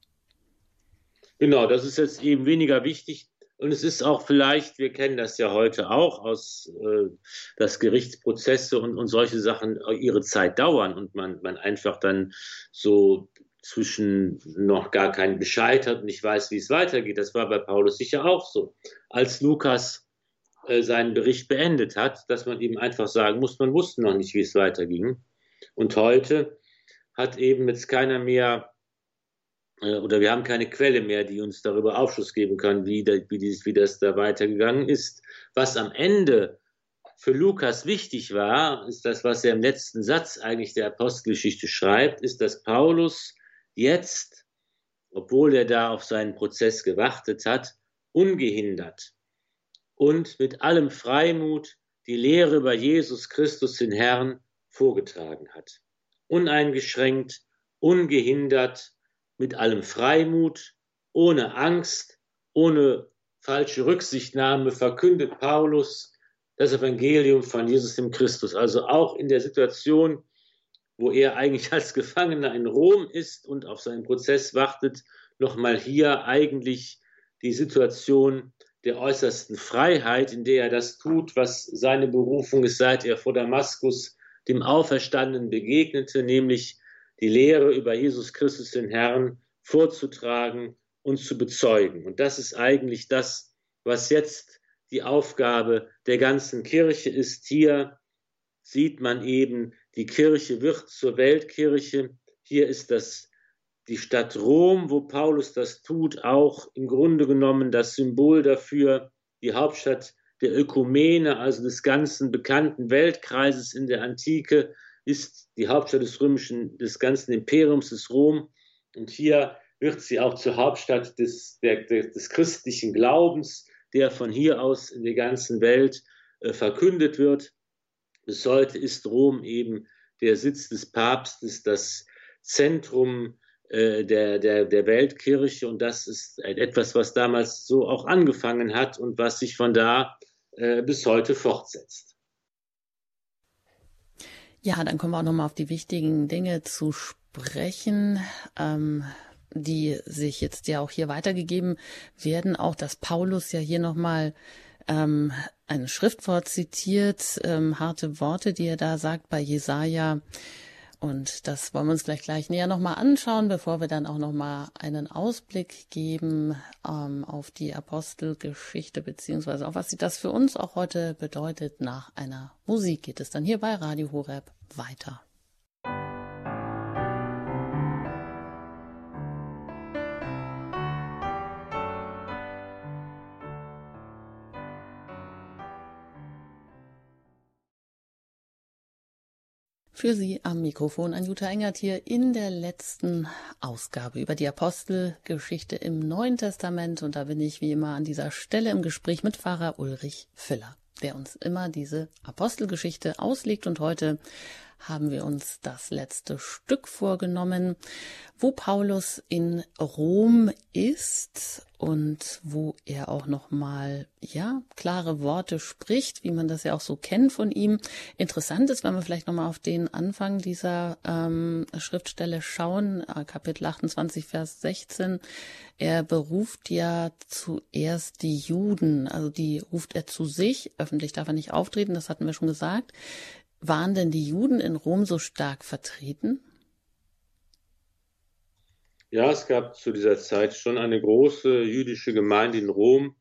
Speaker 2: Genau, das ist jetzt eben weniger wichtig. Und es ist auch vielleicht, wir kennen das ja heute auch aus, äh, dass Gerichtsprozesse und, und solche Sachen ihre Zeit dauern und man, man einfach dann so zwischen noch gar keinen Bescheid hat und nicht weiß, wie es weitergeht. Das war bei Paulus sicher auch so. Als Lukas äh, seinen Bericht beendet hat, dass man ihm einfach sagen muss, man wusste noch nicht, wie es weiterging. Und heute hat eben jetzt keiner mehr oder wir haben keine Quelle mehr, die uns darüber Aufschluss geben kann, wie, da, wie, dies, wie das da weitergegangen ist. Was am Ende für Lukas wichtig war, ist das, was er im letzten Satz eigentlich der Apostelgeschichte schreibt, ist, dass Paulus jetzt, obwohl er da auf seinen Prozess gewartet hat, ungehindert und mit allem Freimut die Lehre über Jesus Christus, den Herrn, vorgetragen hat. Uneingeschränkt, ungehindert, mit allem Freimut, ohne Angst, ohne falsche Rücksichtnahme verkündet Paulus das Evangelium von Jesus dem Christus. Also auch in der Situation, wo er eigentlich als Gefangener in Rom ist und auf seinen Prozess wartet, nochmal hier eigentlich die Situation der äußersten Freiheit, in der er das tut, was seine Berufung ist, seit er vor Damaskus dem Auferstandenen begegnete, nämlich die Lehre über Jesus Christus, den Herrn, vorzutragen und zu bezeugen. Und das ist eigentlich das, was jetzt die Aufgabe der ganzen Kirche ist. Hier sieht man eben, die Kirche wird zur Weltkirche. Hier ist das die Stadt Rom, wo Paulus das tut, auch im Grunde genommen das Symbol dafür, die Hauptstadt der Ökumene, also des ganzen bekannten Weltkreises in der Antike, ist die Hauptstadt des römischen, des ganzen Imperiums des Rom. Und hier wird sie auch zur Hauptstadt des, der, des christlichen Glaubens, der von hier aus in der ganzen Welt äh, verkündet wird. Bis heute ist Rom eben der Sitz des Papstes, das Zentrum äh, der, der, der Weltkirche. Und das ist etwas, was damals so auch angefangen hat und was sich von da äh, bis heute fortsetzt.
Speaker 1: Ja, dann kommen wir auch nochmal auf die wichtigen Dinge zu sprechen, ähm, die sich jetzt ja auch hier weitergegeben werden. Auch, dass Paulus ja hier nochmal ähm, ein Schriftwort zitiert, ähm, harte Worte, die er da sagt bei Jesaja. Und das wollen wir uns gleich gleich näher nochmal anschauen, bevor wir dann auch nochmal einen Ausblick geben ähm, auf die Apostelgeschichte, beziehungsweise auch was sie das für uns auch heute bedeutet. Nach einer Musik geht es dann hier bei Radio Horeb weiter. Für Sie am Mikrofon Anjuta Engert hier in der letzten Ausgabe über die Apostelgeschichte im Neuen Testament. Und da bin ich wie immer an dieser Stelle im Gespräch mit Pfarrer Ulrich Filler, der uns immer diese Apostelgeschichte auslegt. Und heute haben wir uns das letzte Stück vorgenommen, wo Paulus in Rom ist und wo er auch noch mal ja klare Worte spricht, wie man das ja auch so kennt von ihm. Interessant ist, wenn wir vielleicht noch mal auf den Anfang dieser ähm, Schriftstelle schauen, äh, Kapitel 28, Vers 16. Er beruft ja zuerst die Juden, also die ruft er zu sich. Öffentlich darf er nicht auftreten, das hatten wir schon gesagt. Waren denn die Juden in Rom so stark vertreten?
Speaker 2: Ja, es gab zu dieser Zeit schon eine große jüdische Gemeinde in Rom,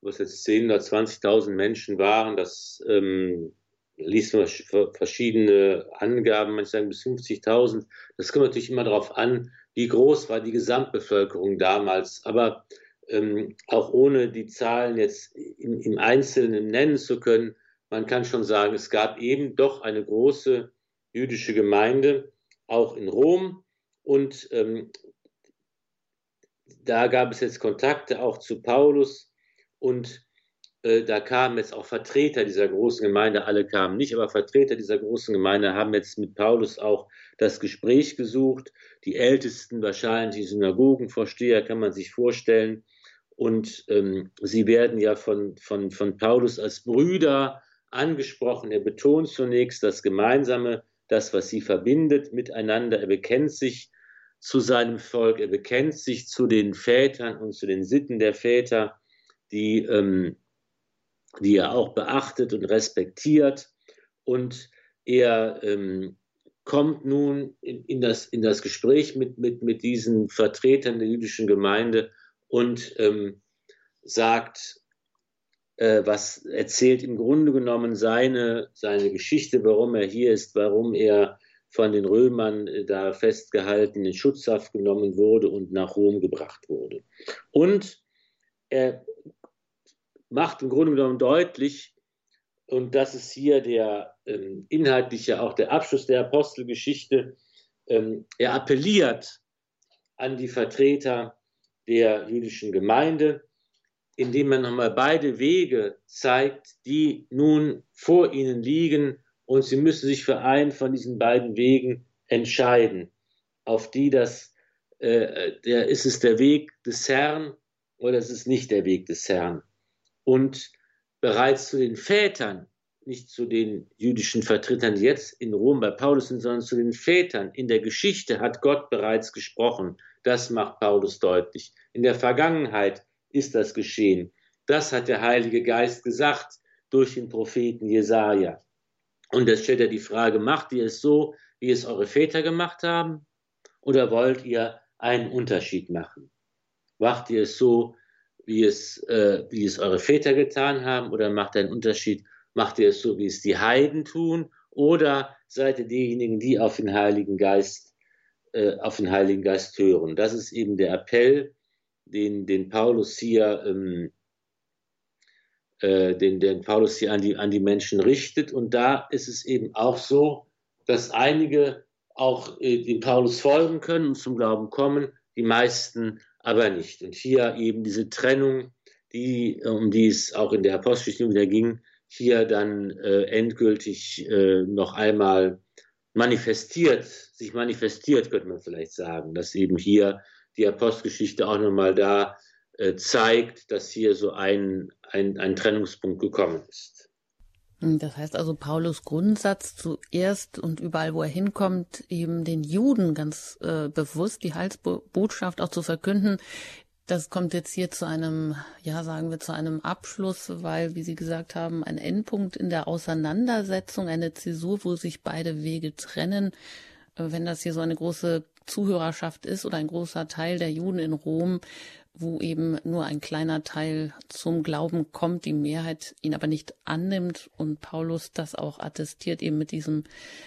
Speaker 2: wo es jetzt 10.000 oder 20.000 Menschen waren. Das ähm, ließ man verschiedene Angaben, manche sagen bis 50.000. Das kommt natürlich immer darauf an, wie groß war die Gesamtbevölkerung damals. Aber ähm, auch ohne die Zahlen jetzt im, im Einzelnen nennen zu können, man kann schon sagen, es gab eben doch eine große jüdische Gemeinde, auch in Rom. Und ähm, da gab es jetzt Kontakte auch zu Paulus und äh, da kamen jetzt auch Vertreter dieser großen Gemeinde, alle kamen nicht, aber Vertreter dieser großen Gemeinde haben jetzt mit Paulus auch das Gespräch gesucht. Die Ältesten, wahrscheinlich die Synagogenvorsteher, kann man sich vorstellen. Und ähm, sie werden ja von, von, von Paulus als Brüder angesprochen. Er betont zunächst das Gemeinsame, das, was sie verbindet miteinander. Er bekennt sich zu seinem Volk, er bekennt sich zu den Vätern und zu den Sitten der Väter, die, ähm, die er auch beachtet und respektiert. Und er ähm, kommt nun in, in, das, in das Gespräch mit, mit, mit diesen Vertretern der jüdischen Gemeinde und ähm, sagt, was erzählt im Grunde genommen seine, seine Geschichte, warum er hier ist, warum er von den Römern äh, da festgehalten, in Schutzhaft genommen wurde und nach Rom gebracht wurde. Und er macht im Grunde genommen deutlich, und das ist hier der ähm, inhaltliche, auch der Abschluss der Apostelgeschichte, ähm, er appelliert an die Vertreter der jüdischen Gemeinde, indem man nochmal beide Wege zeigt, die nun vor ihnen liegen und sie müssen sich für einen von diesen beiden Wegen entscheiden, auf die das, äh, der, ist es der Weg des Herrn oder ist es nicht der Weg des Herrn. Und bereits zu den Vätern, nicht zu den jüdischen Vertretern, die jetzt in Rom bei Paulus sind, sondern zu den Vätern in der Geschichte hat Gott bereits gesprochen. Das macht Paulus deutlich. In der Vergangenheit ist das geschehen. Das hat der Heilige Geist gesagt durch den Propheten Jesaja. Und jetzt stellt er die Frage, macht ihr es so, wie es eure Väter gemacht haben? Oder wollt ihr einen Unterschied machen? Macht ihr es so, wie es, äh, wie es eure Väter getan haben? Oder macht ihr einen Unterschied? Macht ihr es so, wie es die Heiden tun? Oder seid ihr diejenigen, die auf den Heiligen Geist, äh, auf den Heiligen Geist hören? Das ist eben der Appell, den, den Paulus hier ähm, äh, den, den Paulus hier an die, an die Menschen richtet. Und da ist es eben auch so, dass einige auch äh, dem Paulus folgen können und zum Glauben kommen, die meisten aber nicht. Und hier eben diese Trennung, die, um die es auch in der Apostelgeschichte wieder ging, hier dann äh, endgültig äh, noch einmal manifestiert, sich manifestiert, könnte man vielleicht sagen, dass eben hier die Apostelgeschichte auch nochmal da äh, zeigt, dass hier so ein, ein, ein Trennungspunkt gekommen ist.
Speaker 1: Das heißt also, Paulus Grundsatz zuerst und überall, wo er hinkommt, eben den Juden ganz äh, bewusst die Heilsbotschaft auch zu verkünden. Das kommt jetzt hier zu einem, ja, sagen wir, zu einem Abschluss, weil, wie Sie gesagt haben, ein Endpunkt in der Auseinandersetzung, eine Zäsur, wo sich beide Wege trennen. wenn das hier so eine große Zuhörerschaft ist oder ein großer Teil der Juden in Rom, wo eben nur ein kleiner Teil zum Glauben kommt, die Mehrheit ihn aber nicht annimmt und Paulus das auch attestiert eben mit diesem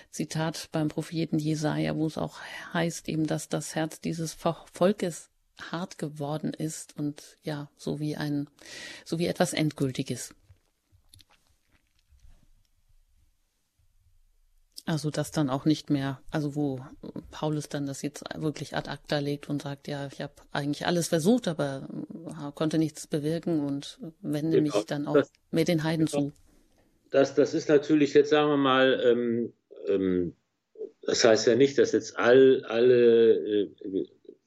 Speaker 1: Zitat beim Propheten Jesaja, wo es auch heißt eben, dass das Herz dieses Volkes hart geworden ist und ja, so wie ein, so wie etwas Endgültiges. Also das dann auch nicht mehr, also wo Paulus dann das jetzt wirklich ad acta legt und sagt, ja, ich habe eigentlich alles versucht, aber äh, konnte nichts bewirken und wende genau, mich dann auch das, mit den Heiden genau. zu.
Speaker 2: Das, das ist natürlich jetzt, sagen wir mal, ähm, ähm, das heißt ja nicht, dass jetzt all, alle äh,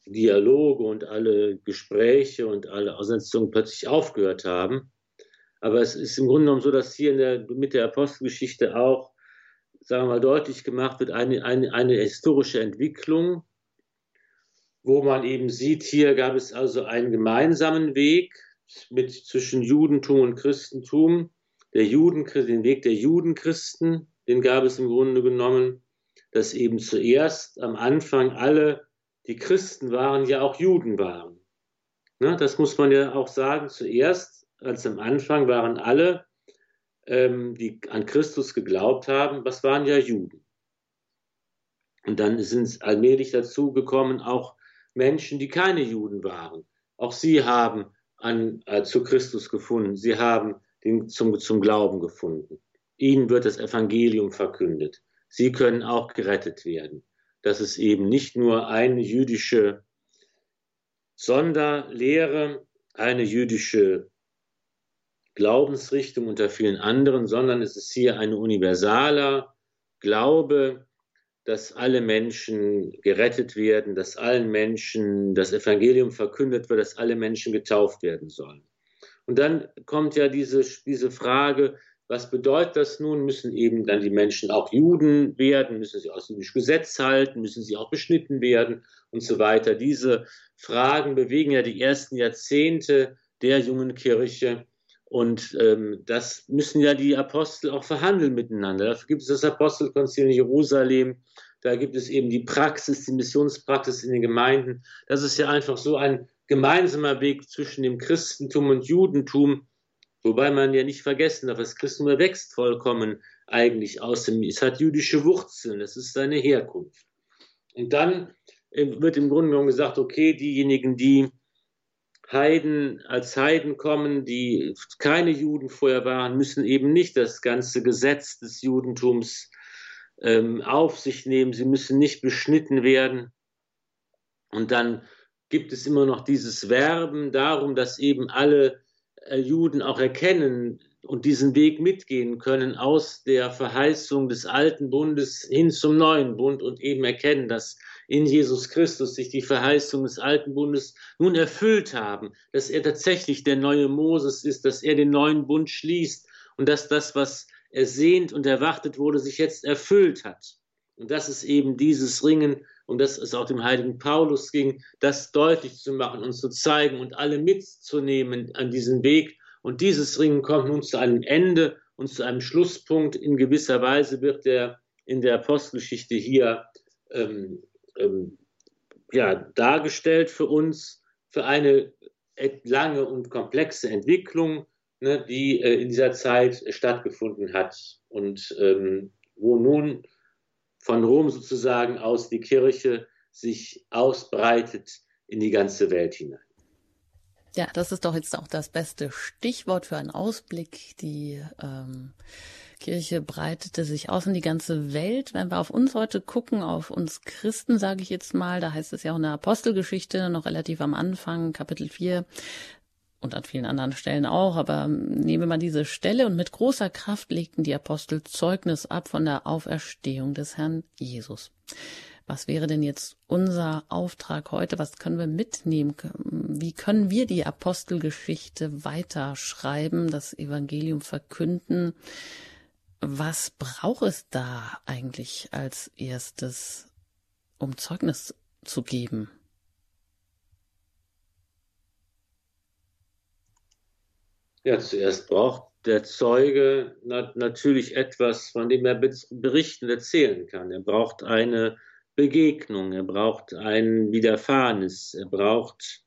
Speaker 2: Dialoge und alle Gespräche und alle Auseinandersetzungen plötzlich aufgehört haben. Aber es ist im Grunde genommen so, dass hier der, mit der Apostelgeschichte auch sagen wir mal, deutlich gemacht wird, eine, eine, eine historische Entwicklung, wo man eben sieht, hier gab es also einen gemeinsamen Weg mit, zwischen Judentum und Christentum. Der Juden, den Weg der Judenchristen, den gab es im Grunde genommen, dass eben zuerst am Anfang alle, die Christen waren, ja auch Juden waren. Ne, das muss man ja auch sagen. Zuerst, als am Anfang waren alle ähm, die an Christus geglaubt haben, was waren ja Juden. Und dann sind allmählich dazu gekommen, auch Menschen, die keine Juden waren. Auch sie haben an, äh, zu Christus gefunden. Sie haben den, zum, zum Glauben gefunden. Ihnen wird das Evangelium verkündet. Sie können auch gerettet werden. Dass es eben nicht nur eine jüdische Sonderlehre, eine jüdische Glaubensrichtung unter vielen anderen, sondern es ist hier ein universaler Glaube, dass alle Menschen gerettet werden, dass allen Menschen das Evangelium verkündet wird, dass alle Menschen getauft werden sollen. Und dann kommt ja diese, diese Frage, was bedeutet das nun? Müssen eben dann die Menschen auch Juden werden? Müssen sie aus dem Gesetz halten? Müssen sie auch beschnitten werden? Und so weiter. Diese Fragen bewegen ja die ersten Jahrzehnte der jungen Kirche. Und ähm, das müssen ja die Apostel auch verhandeln miteinander. Dafür gibt es das Apostelkonzil in Jerusalem. Da gibt es eben die Praxis, die Missionspraxis in den Gemeinden. Das ist ja einfach so ein gemeinsamer Weg zwischen dem Christentum und Judentum. Wobei man ja nicht vergessen darf, das Christentum wächst vollkommen eigentlich aus dem, es hat jüdische Wurzeln, es ist seine Herkunft. Und dann äh, wird im Grunde genommen gesagt, okay, diejenigen, die Heiden als Heiden kommen, die keine Juden vorher waren, müssen eben nicht das ganze Gesetz des Judentums ähm, auf sich nehmen. Sie müssen nicht beschnitten werden. Und dann gibt es immer noch dieses Werben darum, dass eben alle äh, Juden auch erkennen und diesen Weg mitgehen können aus der Verheißung des alten Bundes hin zum neuen Bund und eben erkennen, dass in Jesus Christus sich die Verheißungen des alten Bundes nun erfüllt haben, dass er tatsächlich der neue Moses ist, dass er den neuen Bund schließt und dass das, was ersehnt und erwartet wurde, sich jetzt erfüllt hat. Und das ist eben dieses Ringen, um das es auch dem heiligen Paulus ging, das deutlich zu machen und zu zeigen und alle mitzunehmen an diesen Weg. Und dieses Ringen kommt nun zu einem Ende und zu einem Schlusspunkt. In gewisser Weise wird der in der Apostelgeschichte hier ähm, ähm, ja, dargestellt für uns, für eine lange und komplexe Entwicklung, ne, die äh, in dieser Zeit stattgefunden hat und ähm, wo nun von Rom sozusagen aus die Kirche sich ausbreitet in die ganze Welt hinein.
Speaker 1: Ja, das ist doch jetzt auch das beste Stichwort für einen Ausblick. Die ähm, Kirche breitete sich aus in die ganze Welt. Wenn wir auf uns heute gucken, auf uns Christen, sage ich jetzt mal, da heißt es ja auch in der Apostelgeschichte, noch relativ am Anfang, Kapitel 4, und an vielen anderen Stellen auch, aber nehmen wir mal diese Stelle und mit großer Kraft legten die Apostel Zeugnis ab von der Auferstehung des Herrn Jesus. Was wäre denn jetzt unser Auftrag heute? Was können wir mitnehmen? Wie können wir die Apostelgeschichte weiterschreiben, das Evangelium verkünden? Was braucht es da eigentlich als erstes, um Zeugnis zu geben?
Speaker 2: Ja, zuerst braucht der Zeuge natürlich etwas, von dem er berichten, erzählen kann. Er braucht eine Begegnung, er braucht ein Widerfahrenes, er braucht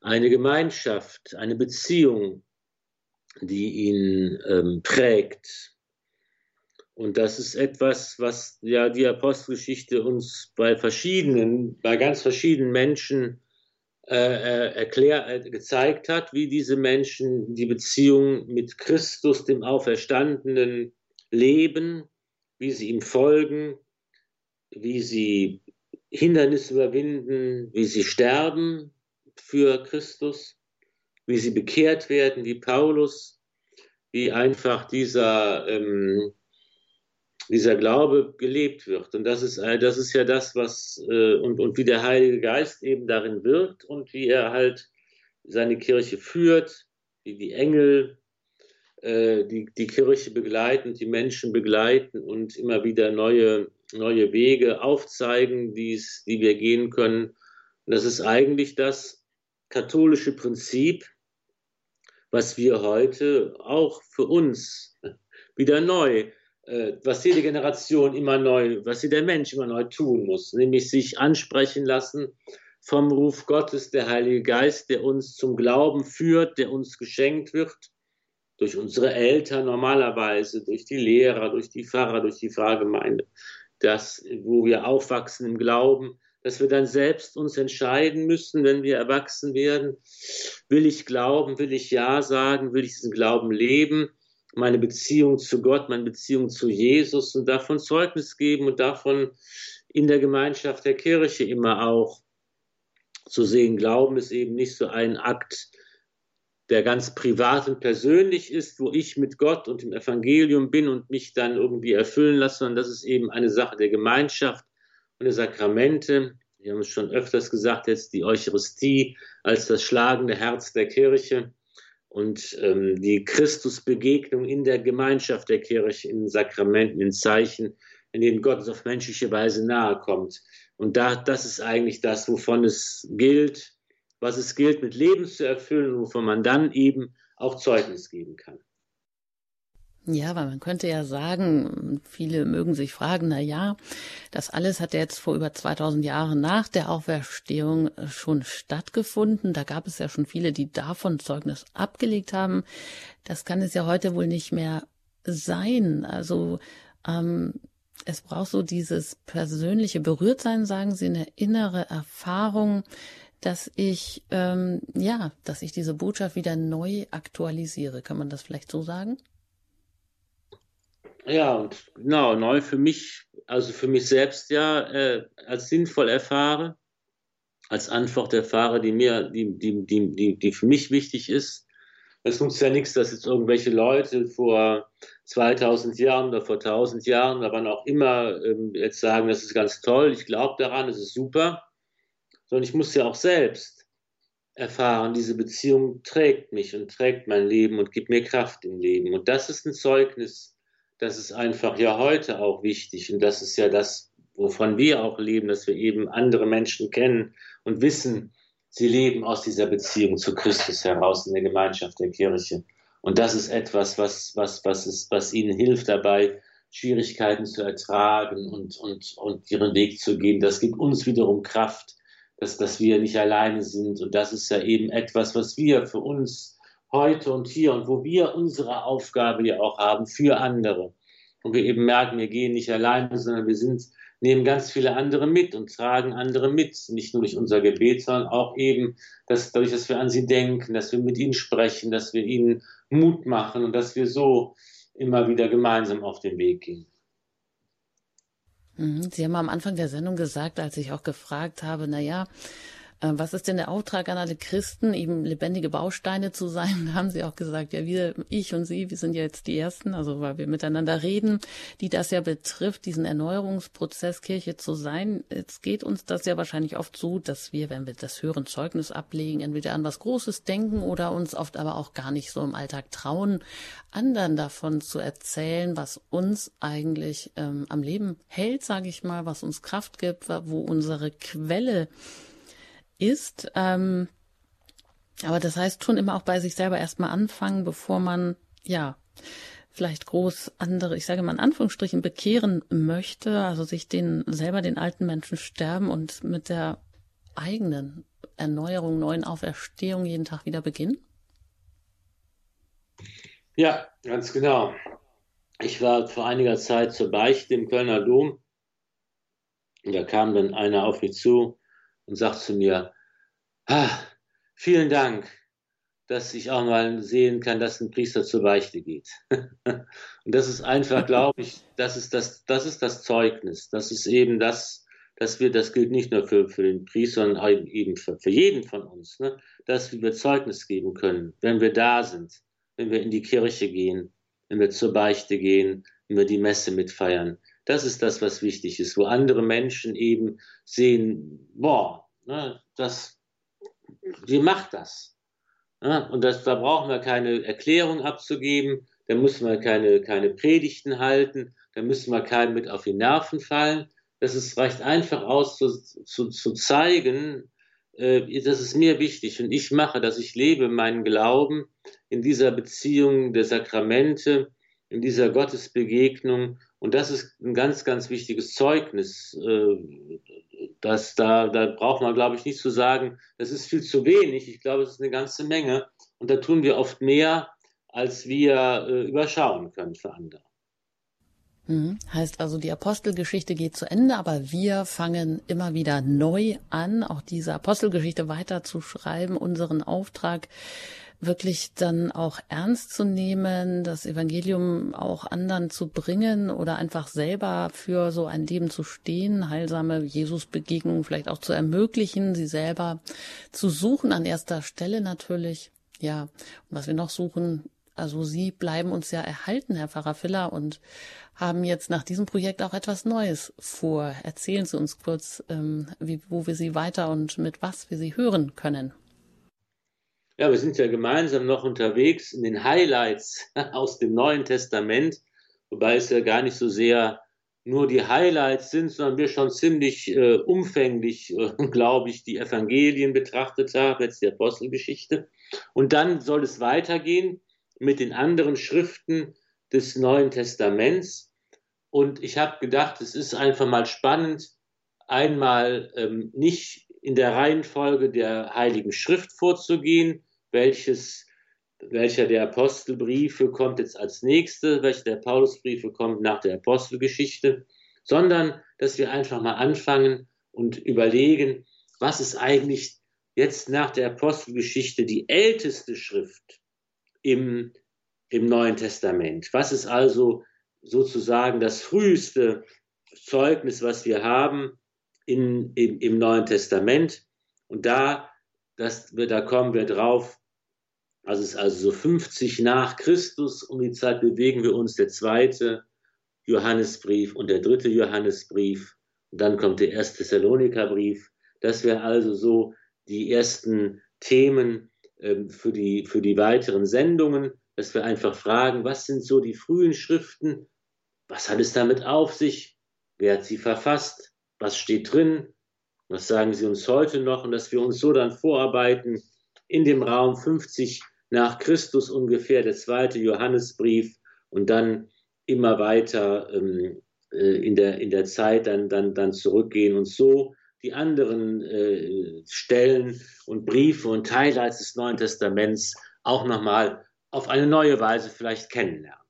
Speaker 2: eine Gemeinschaft, eine Beziehung, die ihn ähm, prägt. Und das ist etwas, was ja die Apostelgeschichte uns bei verschiedenen, bei ganz verschiedenen Menschen äh, äh erklär, äh, gezeigt hat, wie diese Menschen die Beziehung mit Christus, dem Auferstandenen, leben, wie sie ihm folgen, wie sie Hindernisse überwinden, wie sie sterben für Christus, wie sie bekehrt werden, wie Paulus, wie einfach dieser, ähm, dieser Glaube gelebt wird. Und das ist, äh, das ist ja das, was, äh, und, und wie der Heilige Geist eben darin wirkt und wie er halt seine Kirche führt, wie die Engel äh, die, die Kirche begleiten, die Menschen begleiten und immer wieder neue, neue Wege aufzeigen, die's, die wir gehen können. Und das ist eigentlich das katholische Prinzip, was wir heute auch für uns wieder neu, was jede Generation immer neu, was jeder Mensch immer neu tun muss, nämlich sich ansprechen lassen vom Ruf Gottes, der Heilige Geist, der uns zum Glauben führt, der uns geschenkt wird durch unsere Eltern normalerweise, durch die Lehrer, durch die Pfarrer, durch die Pfarrgemeinde, das, wo wir aufwachsen im Glauben, dass wir dann selbst uns entscheiden müssen, wenn wir erwachsen werden, will ich glauben, will ich Ja sagen, will ich diesen Glauben leben, meine Beziehung zu Gott, meine Beziehung zu Jesus und davon Zeugnis geben und davon in der Gemeinschaft der Kirche immer auch zu sehen. Glauben ist eben nicht so ein Akt der ganz privat und persönlich ist, wo ich mit Gott und dem Evangelium bin und mich dann irgendwie erfüllen lasse, sondern das ist eben eine Sache der Gemeinschaft und der Sakramente. Wir haben es schon öfters gesagt, jetzt die Eucharistie als das schlagende Herz der Kirche und ähm, die Christusbegegnung in der Gemeinschaft der Kirche, in Sakramenten, in Zeichen, in denen Gott auf menschliche Weise nahe kommt. Und da, das ist eigentlich das, wovon es gilt, was es gilt mit Leben zu erfüllen, wovon man dann eben auch Zeugnis geben kann.
Speaker 1: Ja, weil man könnte ja sagen, viele mögen sich fragen, na ja, das alles hat jetzt vor über 2000 Jahren nach der Auferstehung schon stattgefunden. Da gab es ja schon viele, die davon Zeugnis abgelegt haben. Das kann es ja heute wohl nicht mehr sein. Also ähm, es braucht so dieses persönliche Berührtsein, sagen Sie, eine innere Erfahrung, dass ich ähm, ja, dass ich diese Botschaft wieder neu aktualisiere. Kann man das vielleicht so sagen?
Speaker 2: Ja, und genau, neu für mich, also für mich selbst ja, äh, als sinnvoll erfahre, als Antwort erfahre, die mir, die, die, die, die, die für mich wichtig ist. Es nutzt ja nichts, dass jetzt irgendwelche Leute vor 2000 Jahren oder vor 1000 Jahren oder wann auch immer ähm, jetzt sagen, das ist ganz toll, ich glaube daran, das ist super sondern ich muss ja auch selbst erfahren, diese Beziehung trägt mich und trägt mein Leben und gibt mir Kraft im Leben. Und das ist ein Zeugnis, das ist einfach ja heute auch wichtig. Und das ist ja das, wovon wir auch leben, dass wir eben andere Menschen kennen und wissen, sie leben aus dieser Beziehung zu Christus heraus in der Gemeinschaft der Kirche. Und das ist etwas, was, was, was, ist, was ihnen hilft dabei, Schwierigkeiten zu ertragen und, und, und ihren Weg zu gehen. Das gibt uns wiederum Kraft, dass, dass wir nicht alleine sind. Und das ist ja eben etwas, was wir für uns heute und hier und wo wir unsere Aufgabe ja auch haben für andere. Und wir eben merken, wir gehen nicht alleine, sondern wir sind, nehmen ganz viele andere mit und tragen andere mit. Nicht nur durch unser Gebet, sondern auch eben dass, dadurch, dass wir an sie denken, dass wir mit ihnen sprechen, dass wir ihnen Mut machen und dass wir so immer wieder gemeinsam auf den Weg gehen.
Speaker 1: Mhm. Sie haben am Anfang der Sendung gesagt, als ich auch gefragt habe, na ja, was ist denn der Auftrag an alle Christen, eben lebendige Bausteine zu sein? Da haben sie auch gesagt, ja, wir, ich und Sie, wir sind ja jetzt die Ersten, also weil wir miteinander reden, die das ja betrifft, diesen Erneuerungsprozess Kirche zu sein. Jetzt geht uns das ja wahrscheinlich oft so, dass wir, wenn wir das hören, Zeugnis ablegen, entweder an was Großes denken oder uns oft aber auch gar nicht so im Alltag trauen, anderen davon zu erzählen, was uns eigentlich ähm, am Leben hält, sage ich mal, was uns Kraft gibt, wo unsere Quelle ist. Ähm, aber das heißt schon immer auch bei sich selber erstmal anfangen, bevor man, ja, vielleicht groß andere, ich sage mal in Anführungsstrichen, bekehren möchte, also sich den selber den alten Menschen sterben und mit der eigenen Erneuerung, neuen Auferstehung jeden Tag wieder beginnen?
Speaker 2: Ja, ganz genau. Ich war vor einiger Zeit zur Beichte im Kölner Dom und da kam dann einer auf mich zu und sagt zu mir, ah, vielen Dank, dass ich auch mal sehen kann, dass ein Priester zur Beichte geht. und das ist einfach, glaube ich, das ist das, das ist das Zeugnis. Das ist eben das, dass wir, das gilt nicht nur für, für den Priester, sondern eben für, für jeden von uns, ne? dass wir Zeugnis geben können, wenn wir da sind, wenn wir in die Kirche gehen, wenn wir zur Beichte gehen, wenn wir die Messe mitfeiern. Das ist das, was wichtig ist, wo andere Menschen eben sehen, boah, ne, das, wie macht das? Ja, und das, da brauchen wir keine Erklärung abzugeben, da müssen wir keine, keine Predigten halten, da müssen wir keinem mit auf die Nerven fallen. Das ist, reicht einfach aus, zu, zu, zu zeigen, äh, das ist mir wichtig und ich mache das, ich lebe meinen Glauben in dieser Beziehung der Sakramente, in dieser Gottesbegegnung und das ist ein ganz, ganz wichtiges Zeugnis. Äh, dass da, da braucht man, glaube ich, nicht zu sagen, das ist viel zu wenig. Ich glaube, es ist eine ganze Menge und da tun wir oft mehr, als wir äh, überschauen können für andere.
Speaker 1: Mhm. Heißt also, die Apostelgeschichte geht zu Ende, aber wir fangen immer wieder neu an, auch diese Apostelgeschichte weiterzuschreiben, unseren Auftrag wirklich dann auch ernst zu nehmen, das Evangelium auch anderen zu bringen oder einfach selber für so ein Leben zu stehen, heilsame Jesusbegegnungen vielleicht auch zu ermöglichen, sie selber zu suchen an erster Stelle natürlich. Ja, und was wir noch suchen, also Sie bleiben uns ja erhalten, Herr Pfarrer Filler, und haben jetzt nach diesem Projekt auch etwas Neues vor. Erzählen Sie uns kurz, ähm, wie, wo wir Sie weiter und mit was wir Sie hören können.
Speaker 2: Ja, wir sind ja gemeinsam noch unterwegs in den Highlights aus dem Neuen Testament, wobei es ja gar nicht so sehr nur die Highlights sind, sondern wir schon ziemlich äh, umfänglich, äh, glaube ich, die Evangelien betrachtet haben, jetzt die Apostelgeschichte. Und dann soll es weitergehen mit den anderen Schriften des Neuen Testaments. Und ich habe gedacht, es ist einfach mal spannend, einmal ähm, nicht in der Reihenfolge der Heiligen Schrift vorzugehen, welches, welcher der Apostelbriefe kommt jetzt als nächste, welcher der Paulusbriefe kommt nach der Apostelgeschichte, sondern dass wir einfach mal anfangen und überlegen, was ist eigentlich jetzt nach der Apostelgeschichte die älteste Schrift im im Neuen Testament. Was ist also sozusagen das früheste Zeugnis, was wir haben in, im, im Neuen Testament? Und da, das, da kommen wir drauf, also es ist also so 50 nach Christus, um die Zeit bewegen wir uns, der zweite Johannesbrief und der dritte Johannesbrief. Und dann kommt der erste Thessalonikerbrief. Das wäre also so die ersten Themen ähm, für, die, für die weiteren Sendungen dass wir einfach fragen, was sind so die frühen Schriften? Was hat es damit auf sich? Wer hat sie verfasst? Was steht drin? Was sagen sie uns heute noch? Und dass wir uns so dann vorarbeiten in dem Raum 50 nach Christus ungefähr, der zweite Johannesbrief und dann immer weiter ähm, äh, in, der, in der Zeit dann, dann, dann zurückgehen und so die anderen äh, Stellen und Briefe und Highlights des Neuen Testaments auch nochmal auf eine neue Weise vielleicht kennenlernen.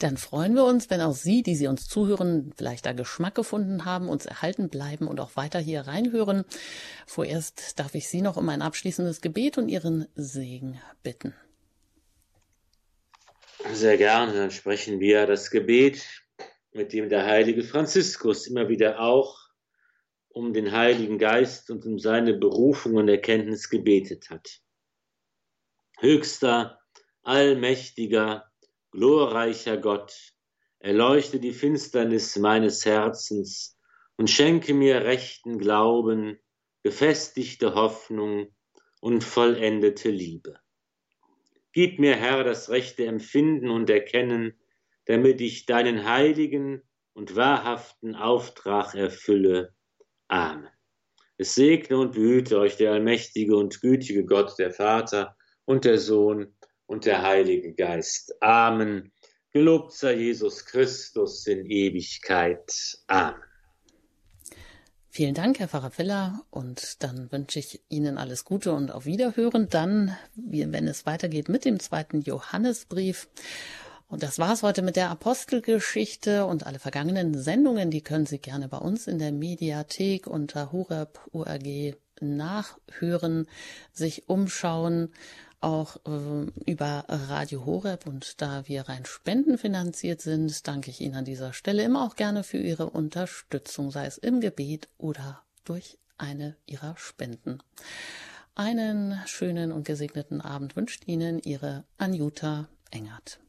Speaker 1: Dann freuen wir uns, wenn auch Sie, die Sie uns zuhören, vielleicht da Geschmack gefunden haben, uns erhalten bleiben und auch weiter hier reinhören. Vorerst darf ich Sie noch um ein abschließendes Gebet und Ihren Segen bitten.
Speaker 2: Sehr gerne, dann sprechen wir das Gebet, mit dem der heilige Franziskus immer wieder auch um den Heiligen Geist und um seine Berufung und Erkenntnis gebetet hat höchster, allmächtiger, glorreicher Gott, erleuchte die Finsternis meines Herzens und schenke mir rechten Glauben, gefestigte Hoffnung und vollendete Liebe. Gib mir, Herr, das rechte Empfinden und Erkennen, damit ich deinen heiligen und wahrhaften Auftrag erfülle. Amen. Es segne und behüte euch der allmächtige und gütige Gott, der Vater, und der Sohn und der Heilige Geist. Amen. Gelobt sei Jesus Christus in Ewigkeit. Amen.
Speaker 1: Vielen Dank, Herr Pfarrer Filler. Und dann wünsche ich Ihnen alles Gute und auf Wiederhören. Dann, wenn es weitergeht mit dem zweiten Johannesbrief. Und das war's heute mit der Apostelgeschichte und alle vergangenen Sendungen, die können Sie gerne bei uns in der Mediathek unter horeb.org nachhören, sich umschauen auch äh, über Radio Horeb und da wir rein spendenfinanziert sind, danke ich Ihnen an dieser Stelle immer auch gerne für Ihre Unterstützung, sei es im Gebet oder durch eine Ihrer Spenden. Einen schönen und gesegneten Abend wünscht Ihnen Ihre Anjuta Engert.